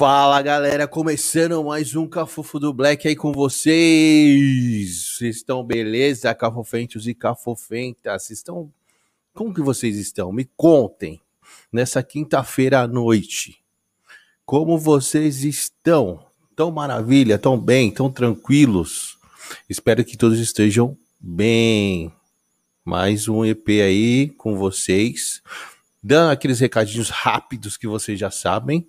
Fala galera, começando mais um Cafofo do Black aí com vocês. Vocês estão beleza, cafofentos e cafofentas? Vocês estão. Como que vocês estão? Me contem. Nessa quinta-feira à noite. Como vocês estão? Tão maravilha, tão bem, tão tranquilos? Espero que todos estejam bem. Mais um EP aí com vocês. Dando aqueles recadinhos rápidos que vocês já sabem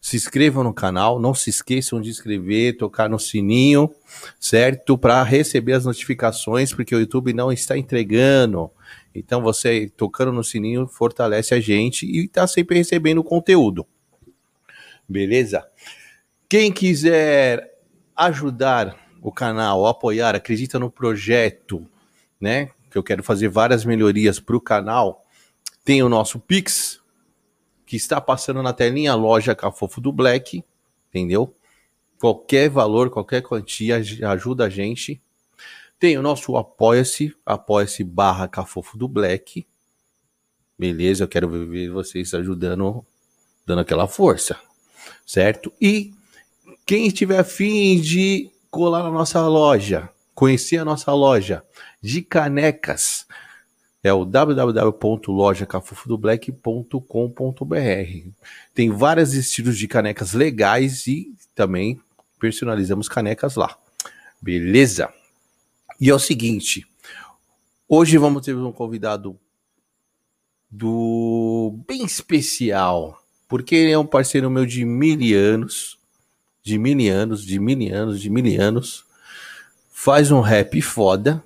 se inscrevam no canal, não se esqueçam de inscrever, tocar no sininho, certo? Para receber as notificações, porque o YouTube não está entregando. Então você tocando no sininho fortalece a gente e está sempre recebendo conteúdo. Beleza? Quem quiser ajudar o canal, apoiar, acredita no projeto, né? Que eu quero fazer várias melhorias para o canal. Tem o nosso Pix, que está passando na telinha loja Cafofo do Black, entendeu? Qualquer valor, qualquer quantia ajuda a gente. Tem o nosso Apoia-se, apoia-se barra Cafofo do Black. Beleza, eu quero ver vocês ajudando, dando aquela força, certo? E quem estiver afim de colar na nossa loja, conhecer a nossa loja de canecas, é o www.lojacafufodoblack.com.br. Tem vários estilos de canecas legais e também personalizamos canecas lá. Beleza? E é o seguinte, hoje vamos ter um convidado do bem especial, porque ele é um parceiro meu de mil anos, de mil anos, de mil anos, de mil anos. Faz um rap foda,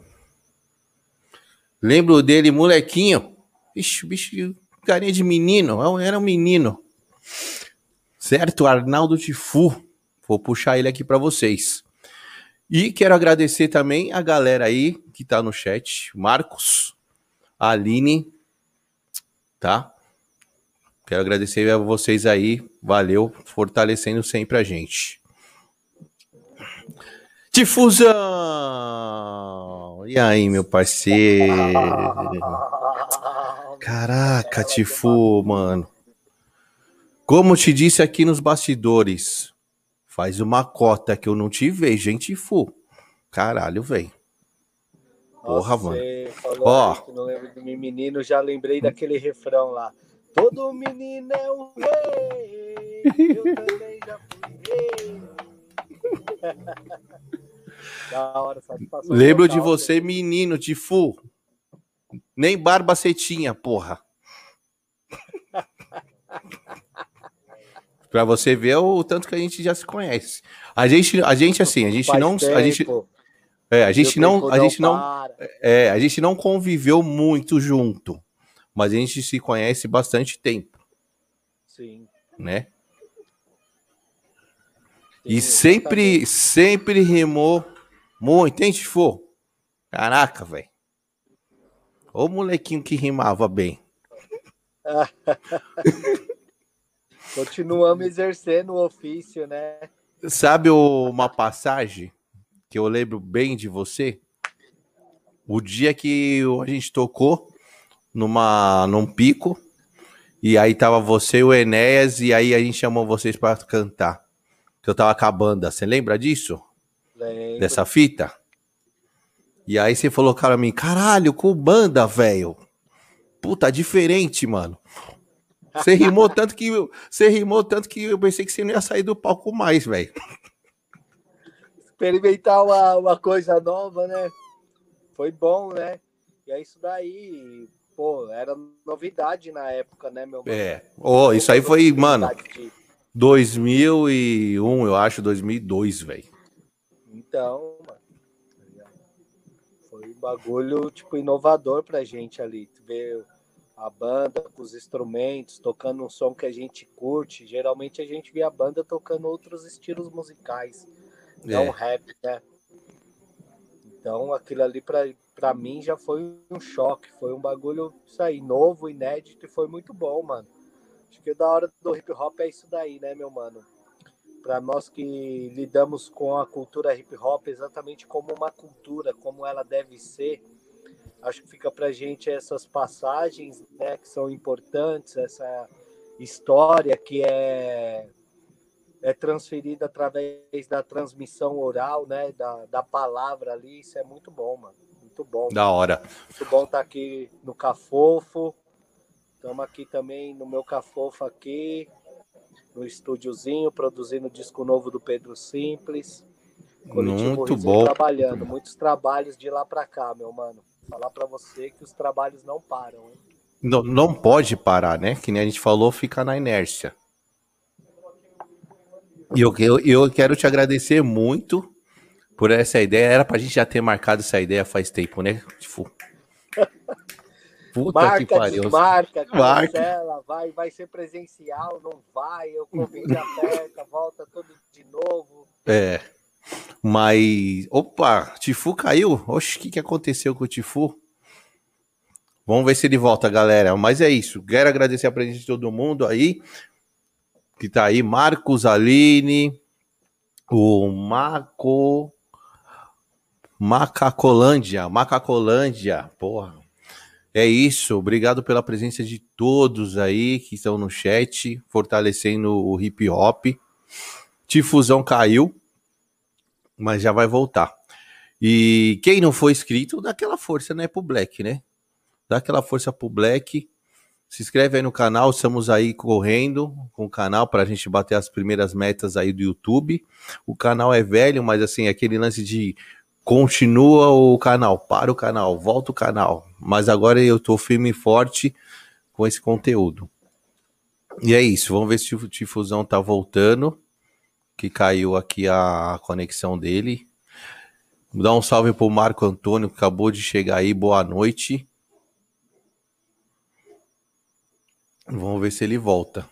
Lembro dele, molequinho. Ixi, bicho, carinha de menino. Era um menino. Certo? Arnaldo Tifu. Vou puxar ele aqui para vocês. E quero agradecer também a galera aí que tá no chat. Marcos, Aline, tá? Quero agradecer a vocês aí. Valeu, fortalecendo sempre a gente. Tifusão! E aí, meu parceiro? Caraca, Tifu, mano. Como te disse aqui nos bastidores, faz uma cota que eu não te vejo, hein, Tifu? Caralho, velho. Porra, mano. Ó, oh. não lembro do menino, já lembrei daquele refrão lá. Todo menino é um rei. Eu também já fui rei. Da hora, satisfação. Lembro de você, menino, de full. Nem barba você tinha, porra. pra você ver o tanto que a gente já se conhece. A gente, a gente assim, a gente não. A gente, é, a gente não. A gente não. É, a gente não conviveu muito junto. Mas a gente se conhece bastante tempo. Sim. Né? E sempre, sempre rimou muito, hein, for. Caraca, velho. Ô molequinho que rimava bem. Continuamos exercendo o ofício, né? Sabe uma passagem que eu lembro bem de você? O dia que a gente tocou numa, num pico, e aí tava você e o Enéas, e aí a gente chamou vocês para cantar. Que eu tava com a banda. Você lembra disso? Lembro. dessa fita. E aí você falou, cara, mim, caralho, com banda, velho. Puta, diferente, mano. Você rimou tanto que você rimou tanto que eu pensei que você não ia sair do palco mais, velho. Experimentar uma, uma coisa nova, né? Foi bom, né? E é isso daí, pô, era novidade na época, né, meu mano? É. Oh, isso aí foi, mano, 2001, eu acho, 2002, velho. Então, mano, foi um bagulho, tipo, inovador pra gente ali. Ver a banda com os instrumentos, tocando um som que a gente curte. Geralmente a gente vê a banda tocando outros estilos musicais, não é. rap, né? Então aquilo ali pra, pra mim já foi um choque, foi um bagulho, isso aí, novo, inédito e foi muito bom, mano. Acho que da hora do hip hop é isso daí, né, meu mano? Para nós que lidamos com a cultura hip hop exatamente como uma cultura, como ela deve ser. Acho que fica para gente essas passagens, né, que são importantes, essa história que é é transferida através da transmissão oral, né? Da, da palavra ali. Isso é muito bom, mano. Muito bom. Da hora. Muito bom estar tá aqui no Cafofo. Estamos aqui também no meu Cafofo aqui, no estúdiozinho, produzindo o disco novo do Pedro Simples. Muito bom. Trabalhando, muitos trabalhos de lá para cá, meu mano. Falar para você que os trabalhos não param, hein? Não, não pode parar, né? Que nem a gente falou, fica na inércia. E eu, eu, eu quero te agradecer muito por essa ideia. Era pra gente já ter marcado essa ideia faz tempo, né? Tipo. Puta Marca, que pariu. Desmarca, cancela, vai, vai ser presencial, não vai, eu Covid aperta, volta tudo de novo. É. Mas. Opa, Tifu caiu? Oxe, o que, que aconteceu com o Tifu? Vamos ver se ele volta, galera. Mas é isso. Quero agradecer a presença de todo mundo aí que tá aí, Marcos Aline, o Maco Macacolândia, Macacolândia, porra. É isso, obrigado pela presença de todos aí que estão no chat, fortalecendo o hip hop. Tifusão caiu, mas já vai voltar. E quem não foi inscrito, dá aquela força, né, pro Black, né? Dá aquela força pro Black se inscreve aí no canal, estamos aí correndo com o canal para a gente bater as primeiras metas aí do YouTube. O canal é velho, mas assim, aquele lance de continua o canal, para o canal, volta o canal. Mas agora eu tô firme e forte com esse conteúdo. E é isso, vamos ver se o Tifusão tá voltando, que caiu aqui a conexão dele. Vou dar um salve pro Marco Antônio, que acabou de chegar aí, boa noite. Vamos ver se ele volta.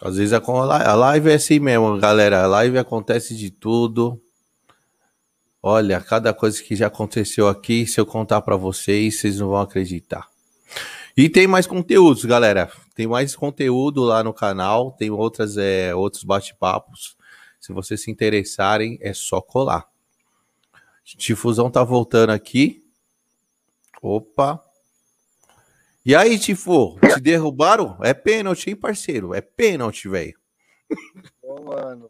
Às vezes a live é assim mesmo, galera. A live acontece de tudo. Olha, cada coisa que já aconteceu aqui, se eu contar para vocês, vocês não vão acreditar. E tem mais conteúdos, galera. Tem mais conteúdo lá no canal, tem outras, é, outros bate-papos. Se vocês se interessarem, é só colar. Difusão tá voltando aqui. Opa. E aí, Tifo, te derrubaram? É pênalti, hein, parceiro? É pênalti, velho. Ô, mano,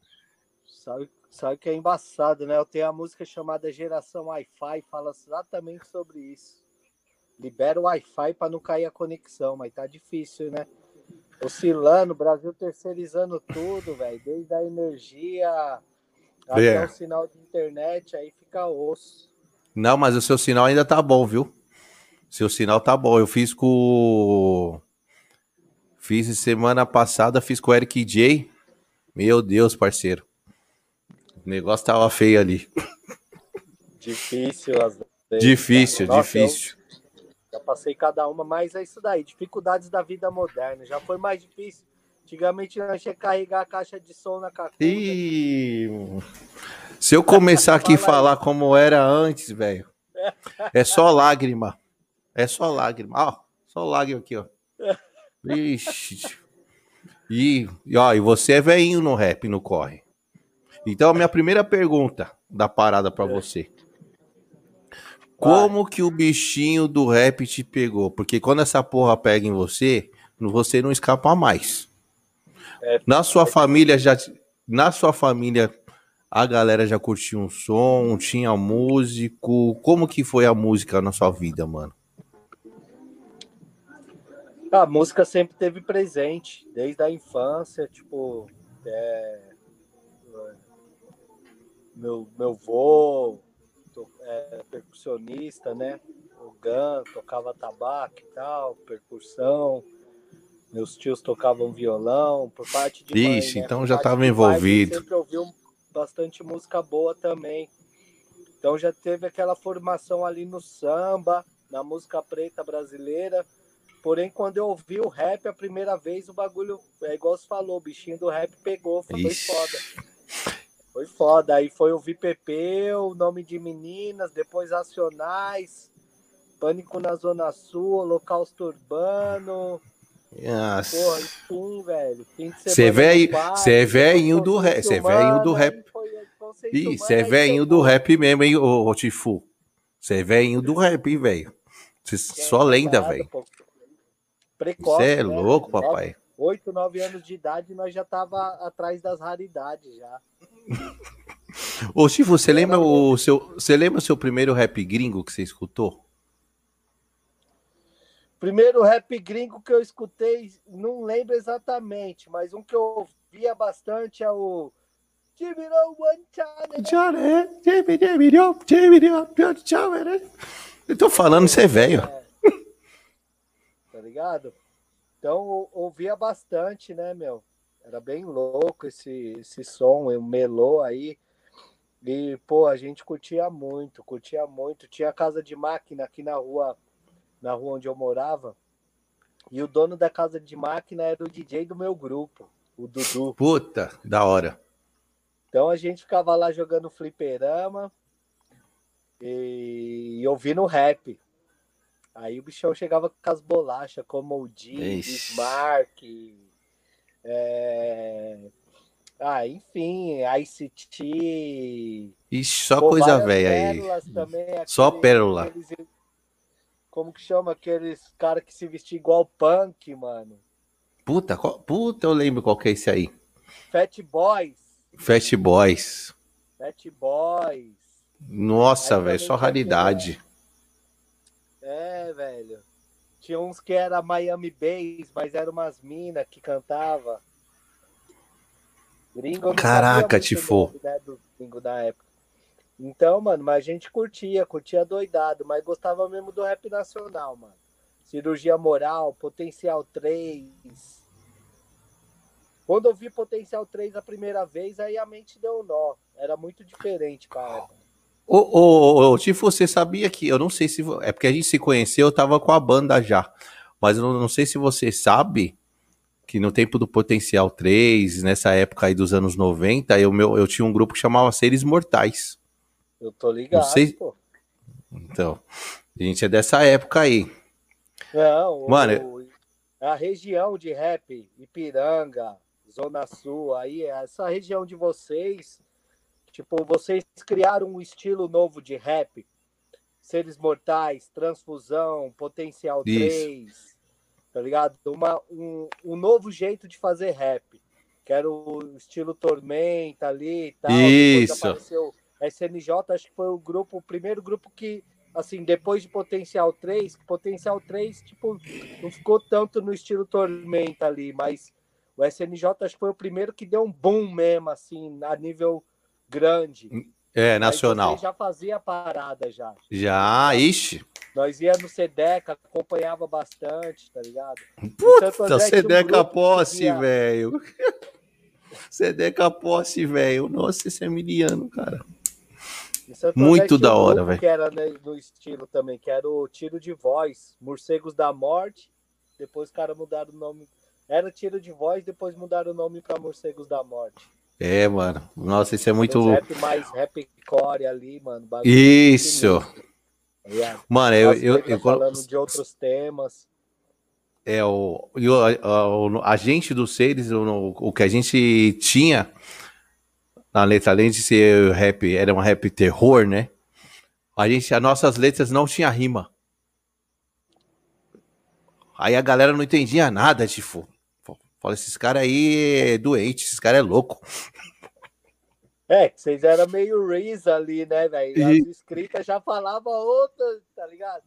sabe, sabe que é embaçado, né? Eu tenho a música chamada Geração Wi-Fi, fala exatamente sobre isso. Libera o Wi-Fi para não cair a conexão, mas tá difícil, né? Oscilando, Brasil terceirizando tudo, velho. Desde a energia até é. o sinal de internet, aí fica osso. Não, mas o seu sinal ainda tá bom, viu? Seu sinal tá bom. Eu fiz com. Fiz semana passada, fiz com o Eric J. Meu Deus, parceiro. O negócio tava feio ali. Difícil, às vezes. Difícil, Nossa, difícil. já passei cada uma, mas é isso daí. Dificuldades da vida moderna. Já foi mais difícil. Antigamente nós tinha que carregar a caixa de som na cacunda. E... Se eu começar aqui a falar como era antes, velho, é só lágrima. É só lágrima. Ó, só lágrima aqui, ó. Ixi. E, e, ó, e você é veinho no rap, no corre. Então, a minha primeira pergunta da parada para você. Como que o bichinho do rap te pegou? Porque quando essa porra pega em você, você não escapa mais. É, na sua é, família já na sua família a galera já curtiu um som, tinha músico. Como que foi a música na sua vida, mano? A música sempre teve presente, desde a infância, tipo, é, meu, meu vô, é, percussionista, né? O Gan tocava tabaco e tal, percussão. Meus tios tocavam violão, por parte de Ixi, mãe, né? então já estava envolvido. Pai, sempre ouviu bastante música boa também. Então já teve aquela formação ali no samba, na música preta brasileira Porém, quando eu ouvi o rap a primeira vez, o bagulho, é igual você falou, o bichinho do rap pegou, foi, foi foda. Foi foda. Aí foi ouvir PP, o nome de meninas, depois Acionais, Pânico na Zona Sul, Holocausto Urbano. Nossa. Porra, enfim, velho. Você é velho, você é velhinho do rap, você é velhinho do rap. Ih, você é velhinho do rap mesmo, hein, ô, ô Tifu. Você é velhinho do rap, hein, velho. Só lenda, velho. Precoce. Você é louco, papai. 8, 9 anos de idade, nós já tava atrás das raridades já. Ô, Chico, você lembra o seu, você lembra o seu primeiro rap gringo que você escutou? Primeiro rap gringo que eu escutei, não lembro exatamente, mas um que eu ouvia bastante é o eu tô falando, você é velho. É. Tá ligado? Então ouvia bastante, né, meu? Era bem louco esse, esse som, o melô aí. E, pô, a gente curtia muito, curtia muito. Tinha casa de máquina aqui na rua, na rua onde eu morava. E o dono da casa de máquina era o DJ do meu grupo, o Dudu. Puta, da hora. Então a gente ficava lá jogando fliperama e, e ouvindo rap. Aí o bichão chegava com as bolachas, como o D, Bismarck, é... ah, enfim, ICT. Ixi, só coisa velha aí. Também, só pérola. Aqueles, como que chama aqueles caras que se vestem igual punk, mano? Puta, qual, puta, eu lembro qual que é esse aí. Fat Boys. Fat Boys. Fat Boys. Nossa, velho, só raridade. É, velho. Tinha uns que era Miami Bass, mas eram umas minas que cantava. Gringo Caraca, Tifo. Né, do gringo da época. Então, mano, mas a gente curtia, curtia doidado, mas gostava mesmo do rap nacional, mano. Cirurgia Moral, Potencial 3, quando eu vi Potencial 3 a primeira vez, aí a mente deu um nó. Era muito diferente, cara. Ô, ô, ô, Tifo, você sabia que. Eu não sei se. É porque a gente se conheceu, eu tava com a banda já. Mas eu não, não sei se você sabe que no tempo do Potencial 3, nessa época aí dos anos 90, eu, meu, eu tinha um grupo que chamava Seres Mortais. Eu tô ligado, não sei... pô. Então, a gente é dessa época aí. Não, Mano, o, a região de rap, Ipiranga, Zona Sul, aí, essa região de vocês, tipo, vocês criaram um estilo novo de rap, Seres Mortais, Transfusão, Potencial Isso. 3, tá ligado? Uma, um, um novo jeito de fazer rap, que era o estilo Tormenta ali e tal. Isso. apareceu SNJ, acho que foi o grupo, o primeiro grupo que assim, depois de Potencial 3, Potencial 3, tipo, não ficou tanto no estilo Tormenta ali, mas o SNJ acho que foi o primeiro que deu um boom mesmo, assim, a nível grande. É, nacional. já fazia parada já. Já, ixi. Nós ia no Sedeca, acompanhava bastante, tá ligado? Puta, Sedeca um posse, via... velho. Sedeca posse, velho. Nossa, esse é miliano, cara. Muito da hora, velho. Que era né, no estilo também, que era o Tiro de Voz, Morcegos da Morte. Depois os caras mudaram o nome era tiro de voz, depois mudaram o nome para Morcegos da Morte. É, mano. Nossa, isso é muito. rap mais ali, mano. Isso. Tá mano, eu, eu, eu, falando de outros temas. É, o, o, a gente dos seres, o, o que a gente tinha na letra, além de ser rap, era um rap terror, né? A gente, as nossas letras não tinha rima. Aí a galera não entendia nada, tipo. Fala, esses caras aí é doente, esses caras é louco. É, vocês eram meio Reese ali, né, velho? As escritas já falavam outra, tá ligado?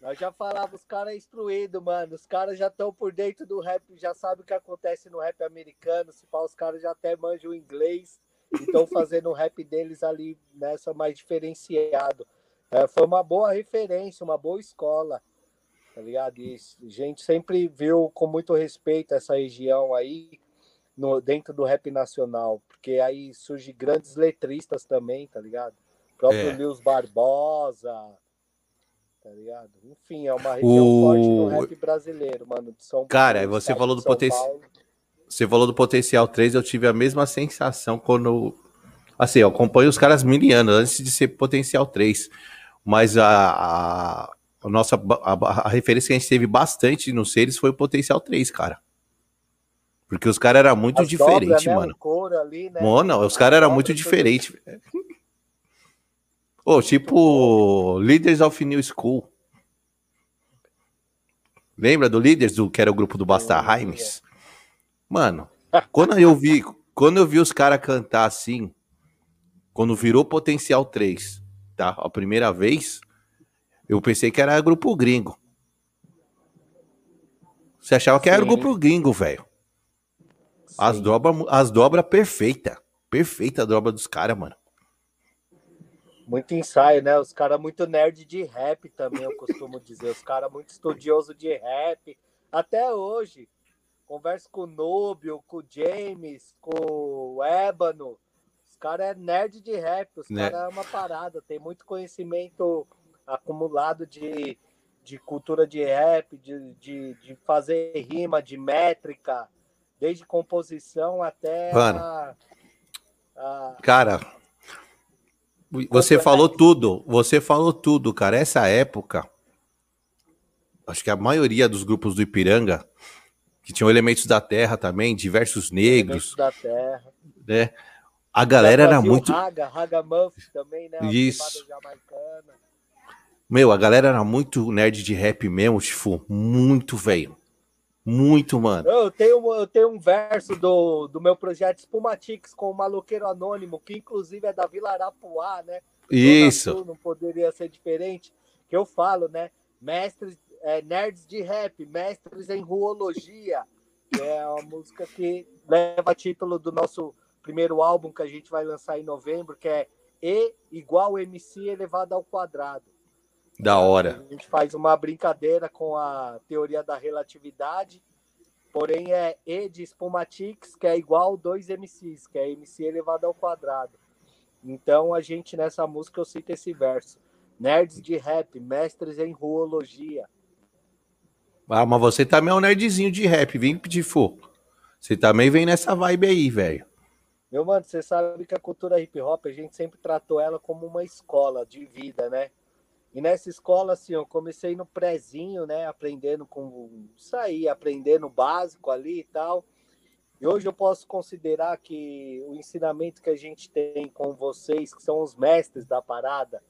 Nós já falávamos, os caras é instruído, mano. Os caras já estão por dentro do rap, já sabem o que acontece no rap americano. Se pá, os caras já até manjam o inglês e estão fazendo o rap deles ali nessa mais diferenciado. É, foi uma boa referência, uma boa escola tá ligado? E a gente sempre viu com muito respeito essa região aí no, dentro do rap nacional, porque aí surge grandes letristas também, tá ligado? O próprio é. Lewis Barbosa, tá ligado? Enfim, é uma região o... forte no rap brasileiro, mano. De São Cara, Paulo, você falou do potencial. Você falou do Potencial 3, eu tive a mesma sensação quando. Assim, eu acompanho os caras milianos antes de ser Potencial 3. Mas a, a, a nossa a, a, referência que a gente teve bastante nos seres foi o Potencial 3, cara. Porque os caras eram muito diferentes, né? mano. Ali, né? Mano, os caras eram muito diferentes. Ô, oh, tipo, Leaders of New School. Lembra do Líderes, do, que era o grupo do Basta Rhymes? Mano, quando eu vi, quando eu vi os caras cantar assim, quando virou Potencial 3, tá? A primeira vez, eu pensei que era grupo gringo. Você achava que Sim. era grupo gringo, velho. As dobras as dobra perfeita. Perfeita a dobra dos caras, mano. Muito ensaio, né? Os caras muito nerd de rap também, eu costumo dizer. Os caras muito estudioso de rap. Até hoje. Converso com o Nubio, com o James, com o Ébano. Os caras é nerd de rap. Os né? caras é uma parada. Tem muito conhecimento acumulado de, de cultura de rap, de, de, de fazer rima, de métrica, desde composição até. Mano. A, a... Cara, você falou tudo, você falou tudo, cara. Essa época, acho que a maioria dos grupos do Ipiranga, que tinham elementos da terra também, diversos negros. Elementos da terra. Né? A galera era muito. Raga, Raga Muff também, né? Isso. Meu, a galera era muito nerd de rap mesmo, tipo, muito velho. Muito, mano. Eu tenho, eu tenho um verso do, do meu projeto Spumatix com o Maloqueiro Anônimo, que inclusive é da Vila Arapuá, né? Isso. Sul, não poderia ser diferente. Que eu falo, né? Mestres, é, nerds de rap, mestres em ruologia, que é uma música que leva título do nosso primeiro álbum que a gente vai lançar em novembro, que é E igual MC elevado ao quadrado. Da hora. A gente faz uma brincadeira com a teoria da relatividade, porém é E de Spumatix, que é igual 2 MCs, que é MC elevado ao quadrado. Então a gente nessa música eu cito esse verso. Nerds de rap, mestres em ruologia. Ah, mas você também é um nerdzinho de rap, vem pedir fogo. Você também vem nessa vibe aí, velho. Meu mano, você sabe que a cultura hip hop, a gente sempre tratou ela como uma escola de vida, né? E nessa escola, assim, eu comecei no prézinho, né? Aprendendo com sair, aprendendo básico ali e tal. E hoje eu posso considerar que o ensinamento que a gente tem com vocês, que são os mestres da parada,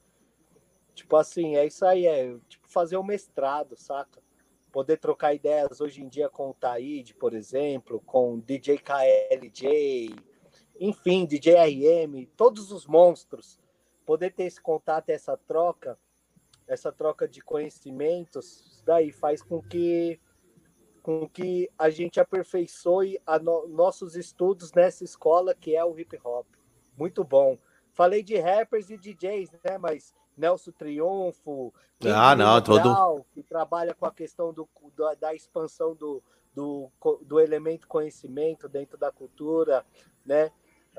tipo assim, é isso aí, é tipo fazer o mestrado, saca? Poder trocar ideias hoje em dia com o Taíde, por exemplo, com DJ KLJ, enfim, DJ RM, todos os monstros. Poder ter esse contato, essa troca, essa troca de conhecimentos, daí faz com que com que a gente aperfeiçoe a no, nossos estudos nessa escola que é o hip hop. Muito bom. Falei de rappers e DJs, né? Mas Nelson Triunfo, ah, não, todo... que trabalha com a questão do, da, da expansão do, do, do elemento conhecimento dentro da cultura, né?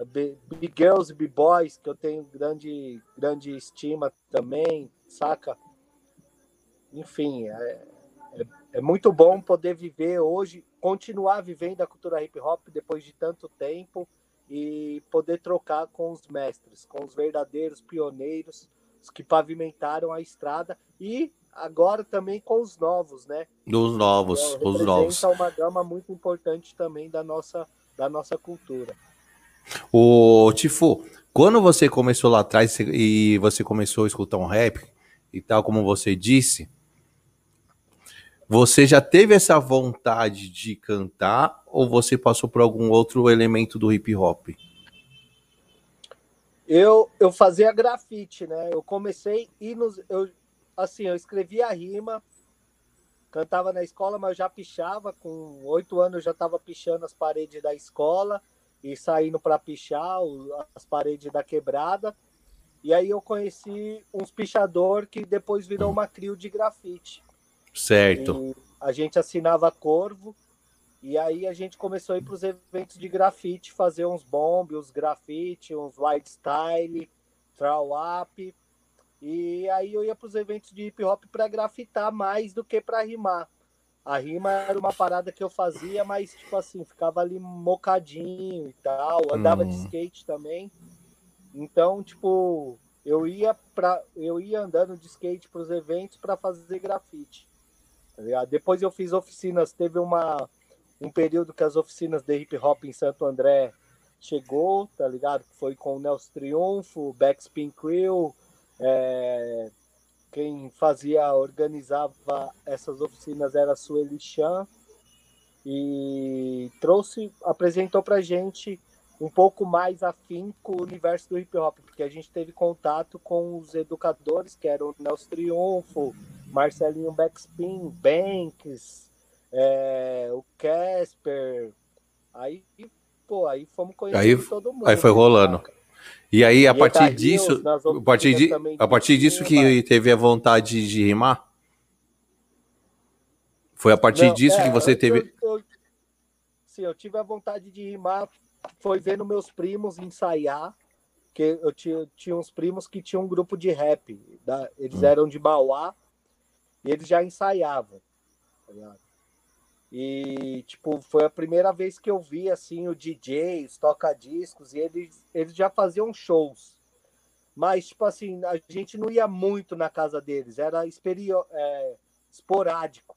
Big Girls e B-Boys, que eu tenho grande, grande estima também, saca? Enfim, é, é, é, muito bom poder viver hoje, continuar vivendo a cultura hip hop depois de tanto tempo e poder trocar com os mestres, com os verdadeiros pioneiros, os que pavimentaram a estrada e agora também com os novos, né? Dos novos, então, os novos. uma gama muito importante também da nossa, da nossa cultura. O Tifo, quando você começou lá atrás e você começou a escutar um rap e tal, como você disse, você já teve essa vontade de cantar ou você passou por algum outro elemento do hip hop? Eu, eu fazia grafite, né? Eu comecei e nos, eu, assim, eu escrevia rima, cantava na escola, mas eu já pichava. Com oito anos eu já estava pichando as paredes da escola e saindo para pichar as paredes da quebrada. E aí eu conheci uns pichador que depois virou uma crio de grafite. Certo. E a gente assinava Corvo e aí a gente começou a ir para os eventos de grafite, fazer uns bomb, uns grafite, uns white style, throw up. E aí eu ia para os eventos de hip hop para grafitar mais do que para rimar. A rima era uma parada que eu fazia, mas tipo assim, ficava ali mocadinho e tal, andava hum. de skate também. Então, tipo, eu ia para eu ia andando de skate para os eventos para fazer grafite. Tá Depois eu fiz oficinas, teve uma, um período que as oficinas de hip hop em Santo André chegou, tá ligado? Foi com o Nelson Triunfo, Backspin Crew, é, quem fazia, organizava essas oficinas era a Sueli Chan e trouxe, apresentou pra gente um pouco mais afim com o universo do hip hop, porque a gente teve contato com os educadores, que eram o Nelson Triunfo, Marcelinho Backspin, Banks, é, o Casper. Aí, pô, aí fomos conhecendo aí, todo mundo. Aí foi rolando. E aí, a partir disso, a partir, de, a partir disso que teve a vontade de rimar? Foi a partir Não, disso é, que você teve. Eu, eu, sim, eu tive a vontade de rimar foi vendo meus primos ensaiar, que eu tinha, tinha uns primos que tinham um grupo de rap, da, eles hum. eram de Mauá, e eles já ensaiavam, tá E, tipo, foi a primeira vez que eu vi, assim, o DJ, os toca-discos, e eles, eles já faziam shows. Mas, tipo assim, a gente não ia muito na casa deles, era é, esporádico.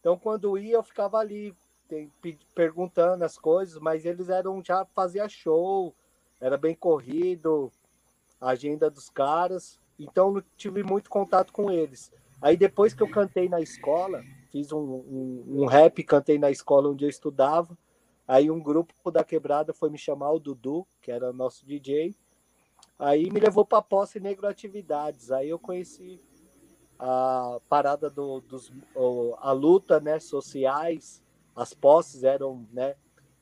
Então, quando ia, eu ficava ali tem, perguntando as coisas, mas eles eram já fazia show, era bem corrido, a agenda dos caras, então não tive muito contato com eles. Aí depois que eu cantei na escola, fiz um, um, um rap, cantei na escola onde eu estudava, aí um grupo da quebrada foi me chamar, o Dudu, que era nosso DJ, aí me levou para Posse Negro Atividades, aí eu conheci a parada do, dos a luta né sociais as posses eram, né?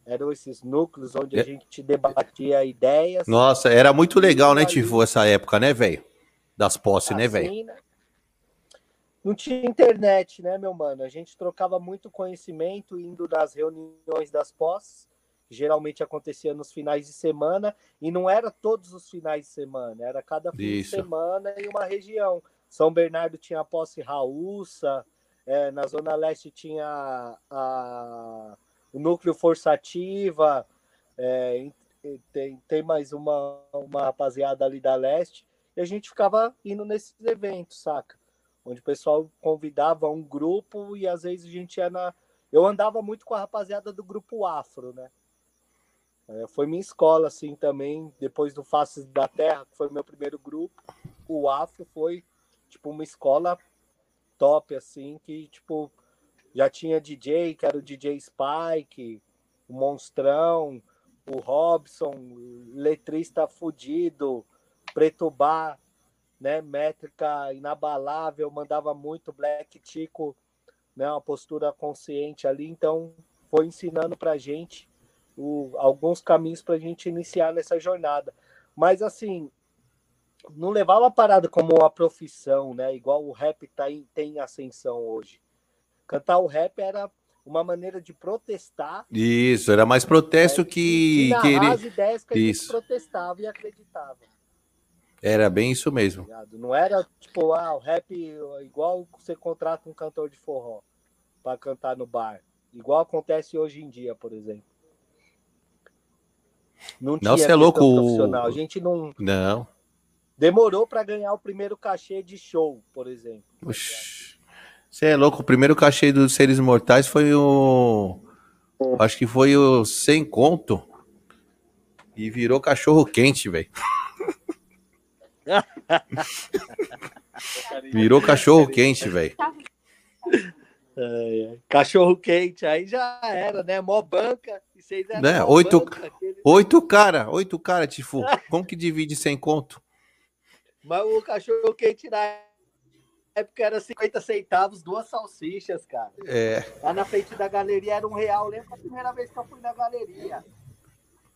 Eram esses núcleos onde a é. gente debatia ideias. Nossa, era muito legal, né, Tivo, essa época, né, velho? Das posses, né, assim, né, velho? Não tinha internet, né, meu mano? A gente trocava muito conhecimento indo nas reuniões das posses, que geralmente acontecia nos finais de semana, e não era todos os finais de semana, era cada fim Isso. de semana em uma região. São Bernardo tinha a posse Raúça, é, na Zona Leste tinha a, o núcleo Forçativa, é, tem, tem mais uma, uma rapaziada ali da Leste, e a gente ficava indo nesses eventos, saca? Onde o pessoal convidava um grupo e às vezes a gente ia na. Eu andava muito com a rapaziada do grupo Afro, né? É, foi minha escola, assim, também, depois do Faces da Terra, que foi meu primeiro grupo. O Afro foi, tipo, uma escola top, assim, que, tipo, já tinha DJ, que era o DJ Spike, o Monstrão, o Robson, letrista fudido, Preto Bar, né, métrica inabalável, mandava muito Black Tico, né, uma postura consciente ali, então foi ensinando pra gente o, alguns caminhos pra gente iniciar nessa jornada. Mas assim, não levava a parada como uma profissão, né? Igual o rap tá em, tem ascensão hoje. Cantar o rap era uma maneira de protestar. Isso, era mais protesto é, que querer. as ideias que a isso. gente protestava e acreditava. Era bem isso mesmo. Não era tipo, ah, o rap igual você contrata um cantor de forró para cantar no bar. Igual acontece hoje em dia, por exemplo. Não, não tinha é louco. Profissional. A gente não. Não. Demorou para ganhar o primeiro cachê de show, por exemplo. Você é louco, o primeiro cachê dos Seres Mortais foi o. Acho que foi o Sem Conto. E virou cachorro quente, velho. virou cachorro quente, velho. É, cachorro quente, aí já era, né? Mó banca. E vocês né? oito, banca, aquele... oito cara, oito cara, Tifu. Como que divide sem conto? Mas o cachorro quente na época era 50 centavos, duas salsichas, cara. É. Lá na frente da galeria era um real. Lembra a primeira vez que eu fui na galeria?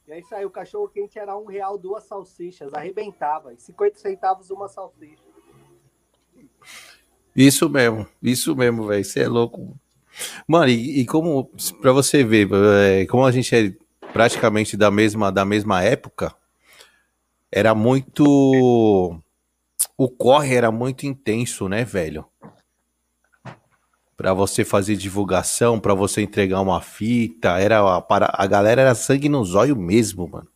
E aí saiu o cachorro quente, era um real, duas salsichas. Arrebentava. E 50 centavos uma salsicha. Isso mesmo, isso mesmo, velho. Você é louco. Mano, e, e como, pra você ver, é, como a gente é praticamente da mesma, da mesma época, era muito o corre era muito intenso, né, velho? Para você fazer divulgação, para você entregar uma fita, era para a galera era sangue no zóio mesmo, mano.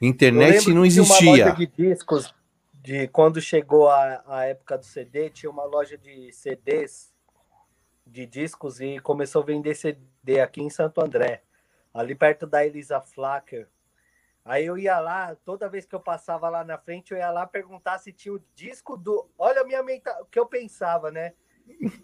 Internet não existia. Uma loja de discos de quando chegou a, a época do CD, tinha uma loja de CDs de discos e começou a vender CD aqui em Santo André, ali perto da Elisa Flacker. Aí eu ia lá, toda vez que eu passava lá na frente, eu ia lá perguntar se tinha o disco do. Olha a minha mental... o que eu pensava, né?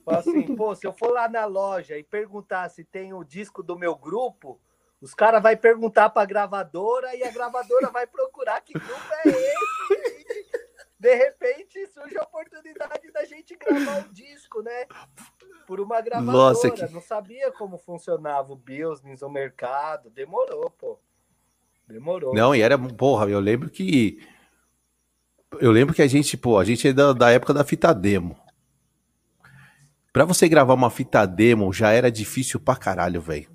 Assim, pô, se eu for lá na loja e perguntar se tem o disco do meu grupo, os caras vão perguntar para a gravadora e a gravadora vai procurar que grupo é esse. De repente surge a oportunidade da gente gravar um disco, né? Por uma gravadora. Nossa, que... Não sabia como funcionava o business, o mercado. Demorou, pô. Demorou. Não, e era, porra, eu lembro que. Eu lembro que a gente, pô, a gente é da, da época da fita demo. Pra você gravar uma fita demo já era difícil pra caralho, velho.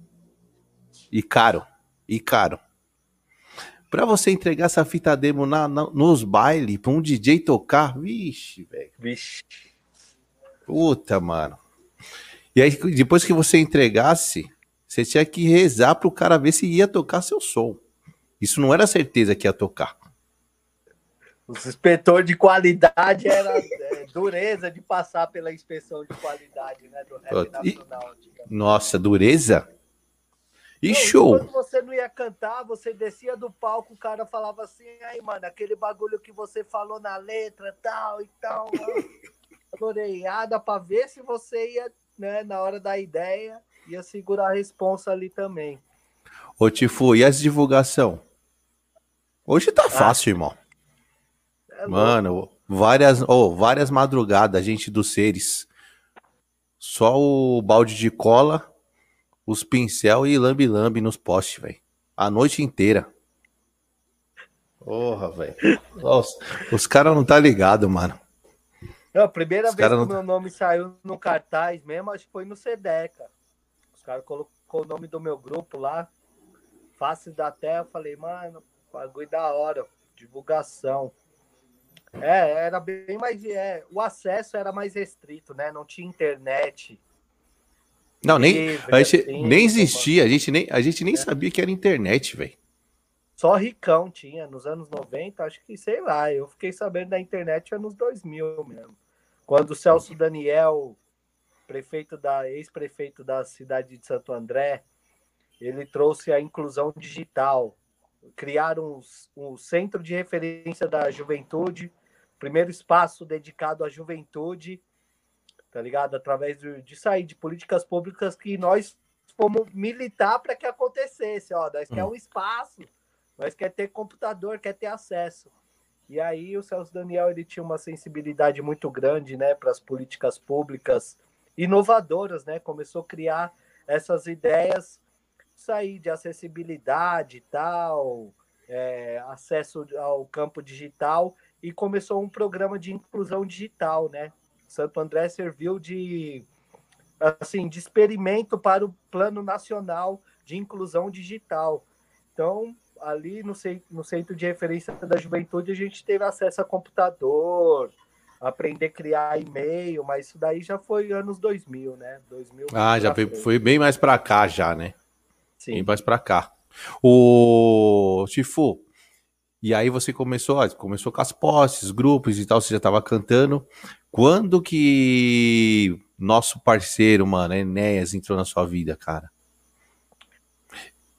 E caro. E caro. Pra você entregar essa fita demo na, na nos bailes, pra um DJ tocar, vixe, velho. Vixe. Puta, mano. E aí, depois que você entregasse, você tinha que rezar pro cara ver se ia tocar seu som. Isso não era certeza que ia tocar. Os inspetor de qualidade era é, dureza de passar pela inspeção de qualidade, né, do rap nacional. Nossa, dureza? E não, show! Quando você não ia cantar, você descia do palco, o cara falava assim, aí, mano, aquele bagulho que você falou na letra, tal e tal, floreada para ver se você ia, né, na hora da ideia, ia segurar a responsa ali também. Ô, Tifu, e as divulgação? Hoje tá ah, fácil, irmão. É Mano, várias, oh, várias madrugadas, gente dos seres. Só o balde de cola, os pincel e lambe-lambe nos postes, velho. A noite inteira. Porra, velho. Os, os caras não tá ligado, mano. Não, a primeira os vez que o meu nome saiu no cartaz mesmo, acho que foi no Sedeca. Os caras colocou o nome do meu grupo lá. Face da Terra, eu falei, mano, Bagulho da hora, divulgação. É, era bem mais. É, o acesso era mais restrito, né? Não tinha internet. Não, nem, livre, a gente, assim, nem existia, a gente nem, a gente nem é. sabia que era internet, velho. Só Ricão tinha, nos anos 90, acho que, sei lá, eu fiquei sabendo da internet anos 2000 mesmo. Quando o Celso Daniel, prefeito da, ex-prefeito da cidade de Santo André, ele trouxe a inclusão digital criaram um, um centro de referência da juventude, primeiro espaço dedicado à juventude, tá ligado? Através de, de sair de políticas públicas que nós fomos militar para que acontecesse. Ó, nós hum. quer um espaço, nós quer ter computador, quer ter acesso. E aí o Celso Daniel ele tinha uma sensibilidade muito grande, né, para as políticas públicas inovadoras, né? Começou a criar essas ideias sair de acessibilidade e tal, é, acesso ao campo digital, e começou um programa de inclusão digital, né? Santo André serviu de assim de experimento para o plano nacional de inclusão digital. Então, ali no, no centro de referência da juventude, a gente teve acesso a computador, aprender a criar e-mail, mas isso daí já foi anos 2000, né? 2000 ah, já foi, foi, bem mais para cá já, né? Sim. E mais pra cá. O Tifu, e aí você começou, ó, começou com as postes, grupos e tal, você já tava cantando. Quando que nosso parceiro, mano, Enéas, entrou na sua vida, cara?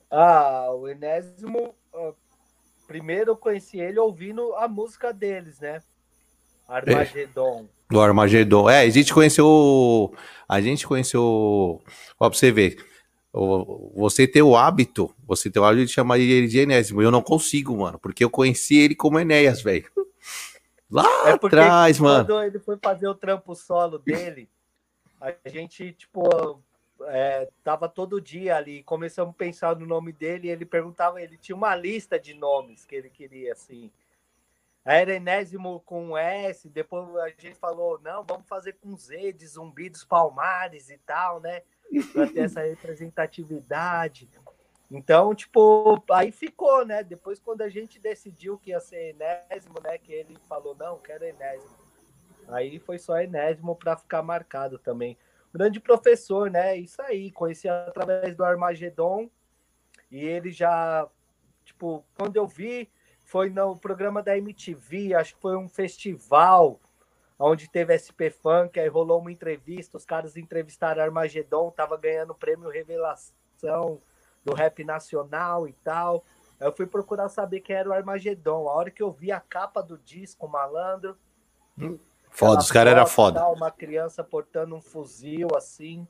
Ah, o Enésimo, primeiro eu conheci ele ouvindo a música deles, né? Armagedon. É, do Armagedon. É, a gente conheceu. A gente conheceu. Ó, pra você ver você ter o hábito, você ter o hábito de chamar ele de Enésimo. Eu não consigo, mano, porque eu conheci ele como Enéas, velho. Lá é atrás, mano. Quando ele foi fazer o trampo solo dele, a gente, tipo, é, tava todo dia ali, começamos a pensar no nome dele, e ele perguntava, ele tinha uma lista de nomes que ele queria, assim. Era Enésimo com S, depois a gente falou, não, vamos fazer com Z, de Zumbi dos Palmares e tal, né? Para ter essa representatividade. Então, tipo, aí ficou, né? Depois, quando a gente decidiu que ia ser enésimo, né? Que ele falou, não, quero enésimo. Aí foi só enésimo para ficar marcado também. Grande professor, né? Isso aí, conheci através do Armagedon. E ele já, tipo, quando eu vi, foi no programa da MTV, acho que foi um festival onde teve SP Funk, aí rolou uma entrevista, os caras entrevistaram Armagedon, tava ganhando prêmio Revelação do rap nacional e tal. Eu fui procurar saber quem era o Armagedon. A hora que eu vi a capa do disco, malandro. Foda, os caras eram foda. Tal, uma criança portando um fuzil assim.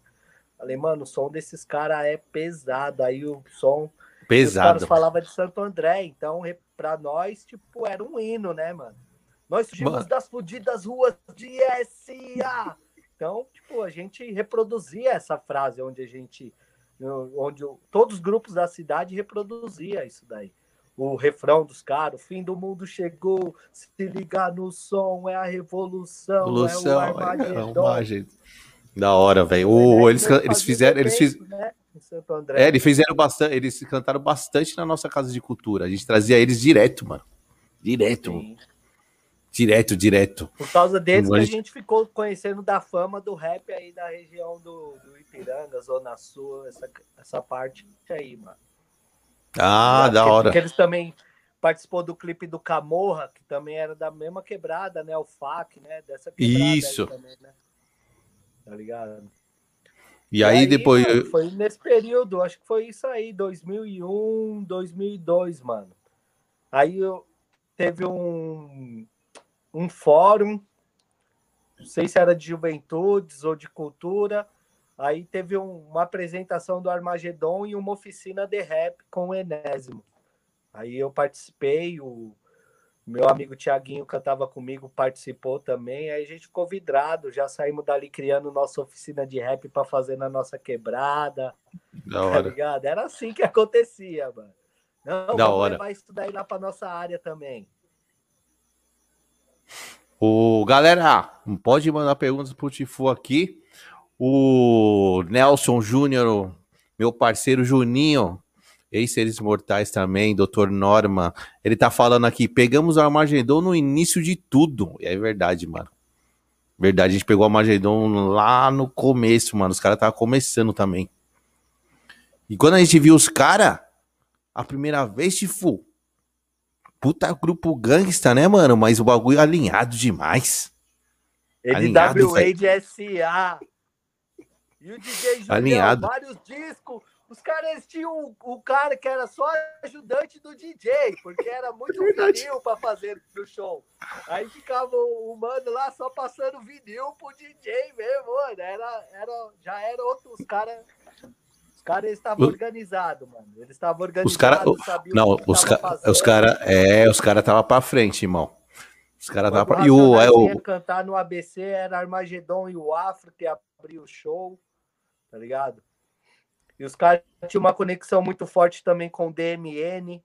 Falei, mano, o som desses caras é pesado. Aí o som. Pesado. Os caras falavam de Santo André. Então, pra nós, tipo, era um hino, né, mano? Nós surgimos mano. das fodidas ruas de SA. Então, tipo, a gente reproduzia essa frase onde a gente. Onde todos os grupos da cidade reproduzia isso daí. O refrão dos caras, o fim do mundo chegou, se ligar no som, é a revolução, revolução é o Armagedon. É da hora, velho. É, eles, eles fizeram. Eles fiz... né? É, eles fizeram bastante. Eles cantaram bastante na nossa casa de cultura. A gente trazia eles direto, mano. Direto. Sim. Direto, direto. Por causa deles que a gente ficou conhecendo da fama do rap aí da região do, do Ipiranga, Zona Sul, essa, essa parte aí, mano. Ah, da hora. Porque eles também participou do clipe do Camorra, que também era da mesma quebrada, né? O FAC, né? Dessa Isso. Também, né? Tá ligado? E, e aí, aí, depois. Mano, foi nesse período, acho que foi isso aí, 2001, 2002, mano. Aí eu, teve um, um fórum, não sei se era de juventudes ou de cultura. Aí teve um, uma apresentação do Armagedon e uma oficina de rap com o Enésimo. Aí eu participei, o meu amigo Tiaguinho cantava comigo, participou também. Aí a gente ficou vidrado, já saímos dali criando nossa oficina de rap para fazer na nossa quebrada. Da tá hora. Tá ligado? Era assim que acontecia, mano. Não, da hora. vai estudar aí lá para nossa área também. O galera, pode mandar perguntas pro Tifu aqui. O Nelson Júnior, meu parceiro Juninho, ex-seres mortais também, Dr. Norma, ele tá falando aqui, pegamos o Armagedon no início de tudo. E é verdade, mano. Verdade, a gente pegou o Armagedon lá no começo, mano. Os caras estavam começando também. E quando a gente viu os caras, a primeira vez, Tifu, puta grupo gangsta, né, mano? Mas o bagulho alinhado demais. NWA de SA. E o DJ Julião, alinhado. vários discos. Os caras tinham o, o cara que era só ajudante do DJ, porque era muito vinil para fazer no show. Aí ficava o, o, mano lá só passando vinil pro DJ mesmo, mano. Era, era, já era outro, os caras caras estavam organizados, mano. Eles estavam organizados, os cara, Não, os, ca os caras é, os cara tava para frente, irmão. Os caras tava pra... E o, é, o... cantar no ABC era Armagedon e o Afro que abriu o show, tá ligado? E os caras tinham uma conexão muito forte também com o DMN,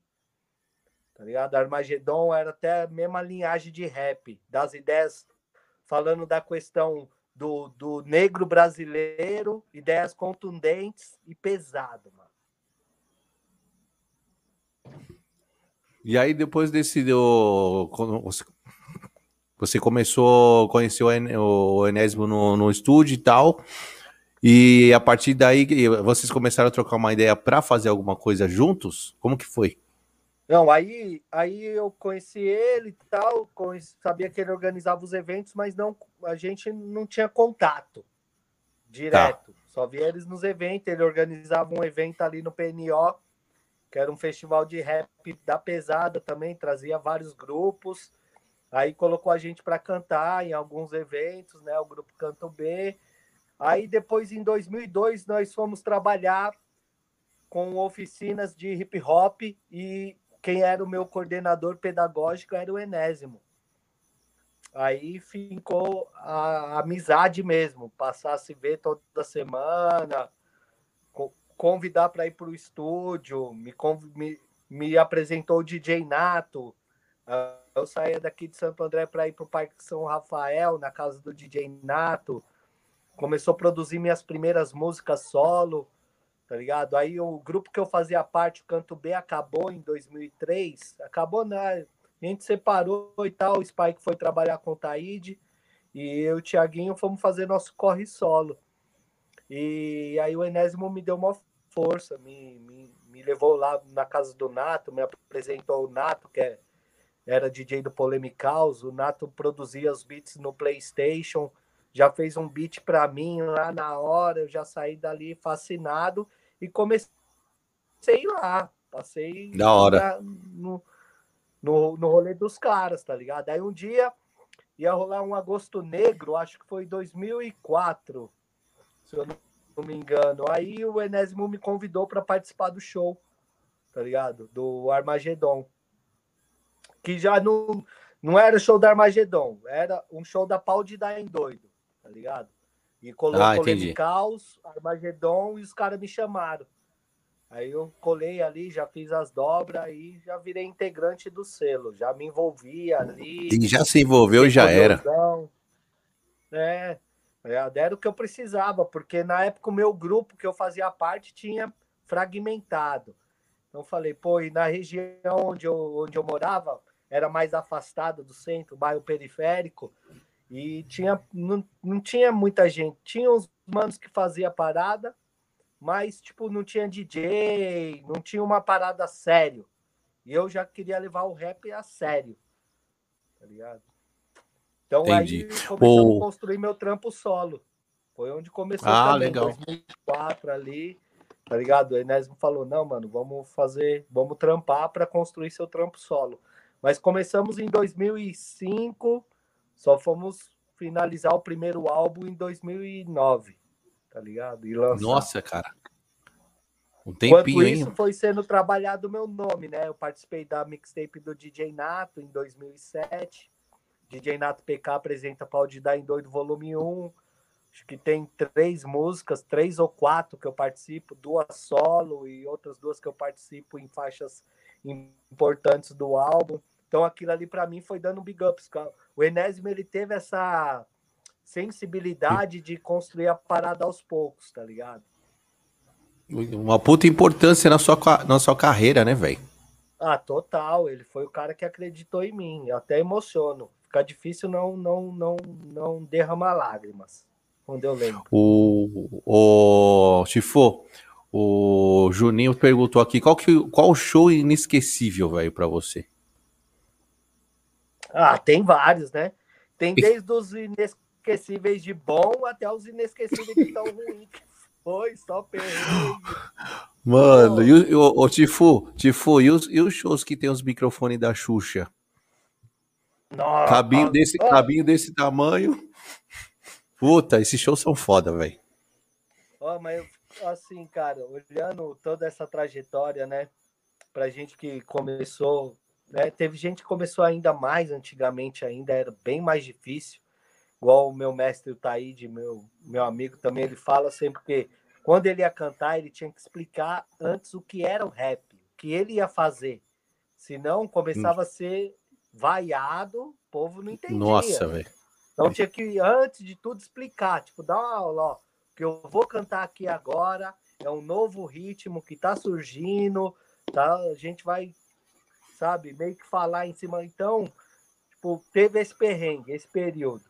tá ligado? Armagedon era até a mesma linhagem de rap, das ideias falando da questão do, do negro brasileiro, ideias contundentes e pesado, mano. E aí, depois desse. Você começou, conheceu o Enésimo no, no estúdio e tal. E a partir daí, vocês começaram a trocar uma ideia para fazer alguma coisa juntos? Como que foi? Não, aí, aí eu conheci ele e tal, conheci, sabia que ele organizava os eventos, mas não, a gente não tinha contato direto. Tá. Só via eles nos eventos. Ele organizava um evento ali no PNO, que era um festival de rap da pesada também, trazia vários grupos. Aí colocou a gente para cantar em alguns eventos, né? O grupo Canto B. Aí depois, em 2002, nós fomos trabalhar com oficinas de hip hop e quem era o meu coordenador pedagógico era o Enésimo. Aí ficou a amizade mesmo, passar a se ver toda semana, convidar para ir para o estúdio, me, me, me apresentou o DJ Nato. Eu saía daqui de Santo André para ir para o Parque São Rafael, na casa do DJ Nato. Começou a produzir minhas primeiras músicas solo tá ligado? Aí o grupo que eu fazia parte, o Canto B, acabou em 2003. Acabou, né? A gente separou e tal. O Spike foi trabalhar com o Taíde e eu e o Tiaguinho fomos fazer nosso corre solo. E aí o Enésimo me deu uma força, me, me, me levou lá na casa do Nato, me apresentou o Nato, que é, era DJ do Polemicaus. O Nato produzia os beats no PlayStation, já fez um beat para mim lá na hora, eu já saí dali fascinado e comecei lá, Passei da hora. no, no, no rolê dos caras, tá ligado? Aí um dia ia rolar um agosto negro, acho que foi 2004, se eu não me engano. Aí o Enésimo me convidou para participar do show, tá ligado? Do Armagedon. Que já não, não era show da Armagedon, era um show da Pau de Dar em Doido, tá ligado? E colocou ah, Caos, Armagedon e os caras me chamaram. Aí eu colei ali, já fiz as dobras e já virei integrante do selo, já me envolvi ali. E já se envolveu, já era. É, era o que eu precisava, porque na época o meu grupo que eu fazia parte tinha fragmentado. Então falei, pô, e na região onde eu, onde eu morava, era mais afastado do centro, bairro periférico, e tinha, não, não tinha muita gente. Tinha uns manos que fazia parada, mas tipo não tinha DJ, não tinha uma parada sério. E eu já queria levar o rap a sério. Tá ligado? Então Entendi. aí começou a construir meu trampo solo. Foi onde começou ah, também, legal. 2004 ali, tá ligado? O Enésimo falou: "Não, mano, vamos fazer, vamos trampar para construir seu trampo solo". Mas começamos em 2005, só fomos finalizar o primeiro álbum em 2009 tá ligado? E lançar. Nossa, cara. Um tempinho, Enquanto isso foi sendo trabalhado o meu nome, né? Eu participei da mixtape do DJ Nato em 2007. DJ Nato PK apresenta Pau de Dar em Doido Volume 1. Acho que tem três músicas, três ou quatro que eu participo, duas solo e outras duas que eu participo em faixas importantes do álbum. Então aquilo ali para mim foi dando big ups. O Enésimo ele teve essa sensibilidade de construir a parada aos poucos, tá ligado? Uma puta importância na sua, na sua carreira, né, velho? Ah, total. Ele foi o cara que acreditou em mim. Eu até emociono. Fica difícil não não não não derramar lágrimas quando eu lembro. O, o o Juninho perguntou aqui qual que qual show inesquecível, velho, para você? Ah, tem vários, né? Tem desde os ines inesquecíveis de bom até os inesquecíveis de tão ruim que foi, só perrengue. Mano, e o, o, Tifu, Tifu, e os, e os shows que tem os microfones da Xuxa? Nossa, cabinho, desse, cabinho desse tamanho. Puta, esses shows são foda, velho. Ó, mas assim, cara, olhando toda essa trajetória, né? Pra gente que começou, né? Teve gente que começou ainda mais antigamente, ainda era bem mais difícil igual o meu mestre o Taíde, meu, meu amigo também, ele fala sempre que quando ele ia cantar, ele tinha que explicar antes o que era o rap, o que ele ia fazer. Senão começava a ser vaiado, o povo não entendia. Nossa, velho. Então tinha que, antes de tudo, explicar, tipo, dar uma aula, ó, que eu vou cantar aqui agora, é um novo ritmo que tá surgindo, tá? A gente vai, sabe, meio que falar em cima. Então, tipo, teve esse perrengue, esse período.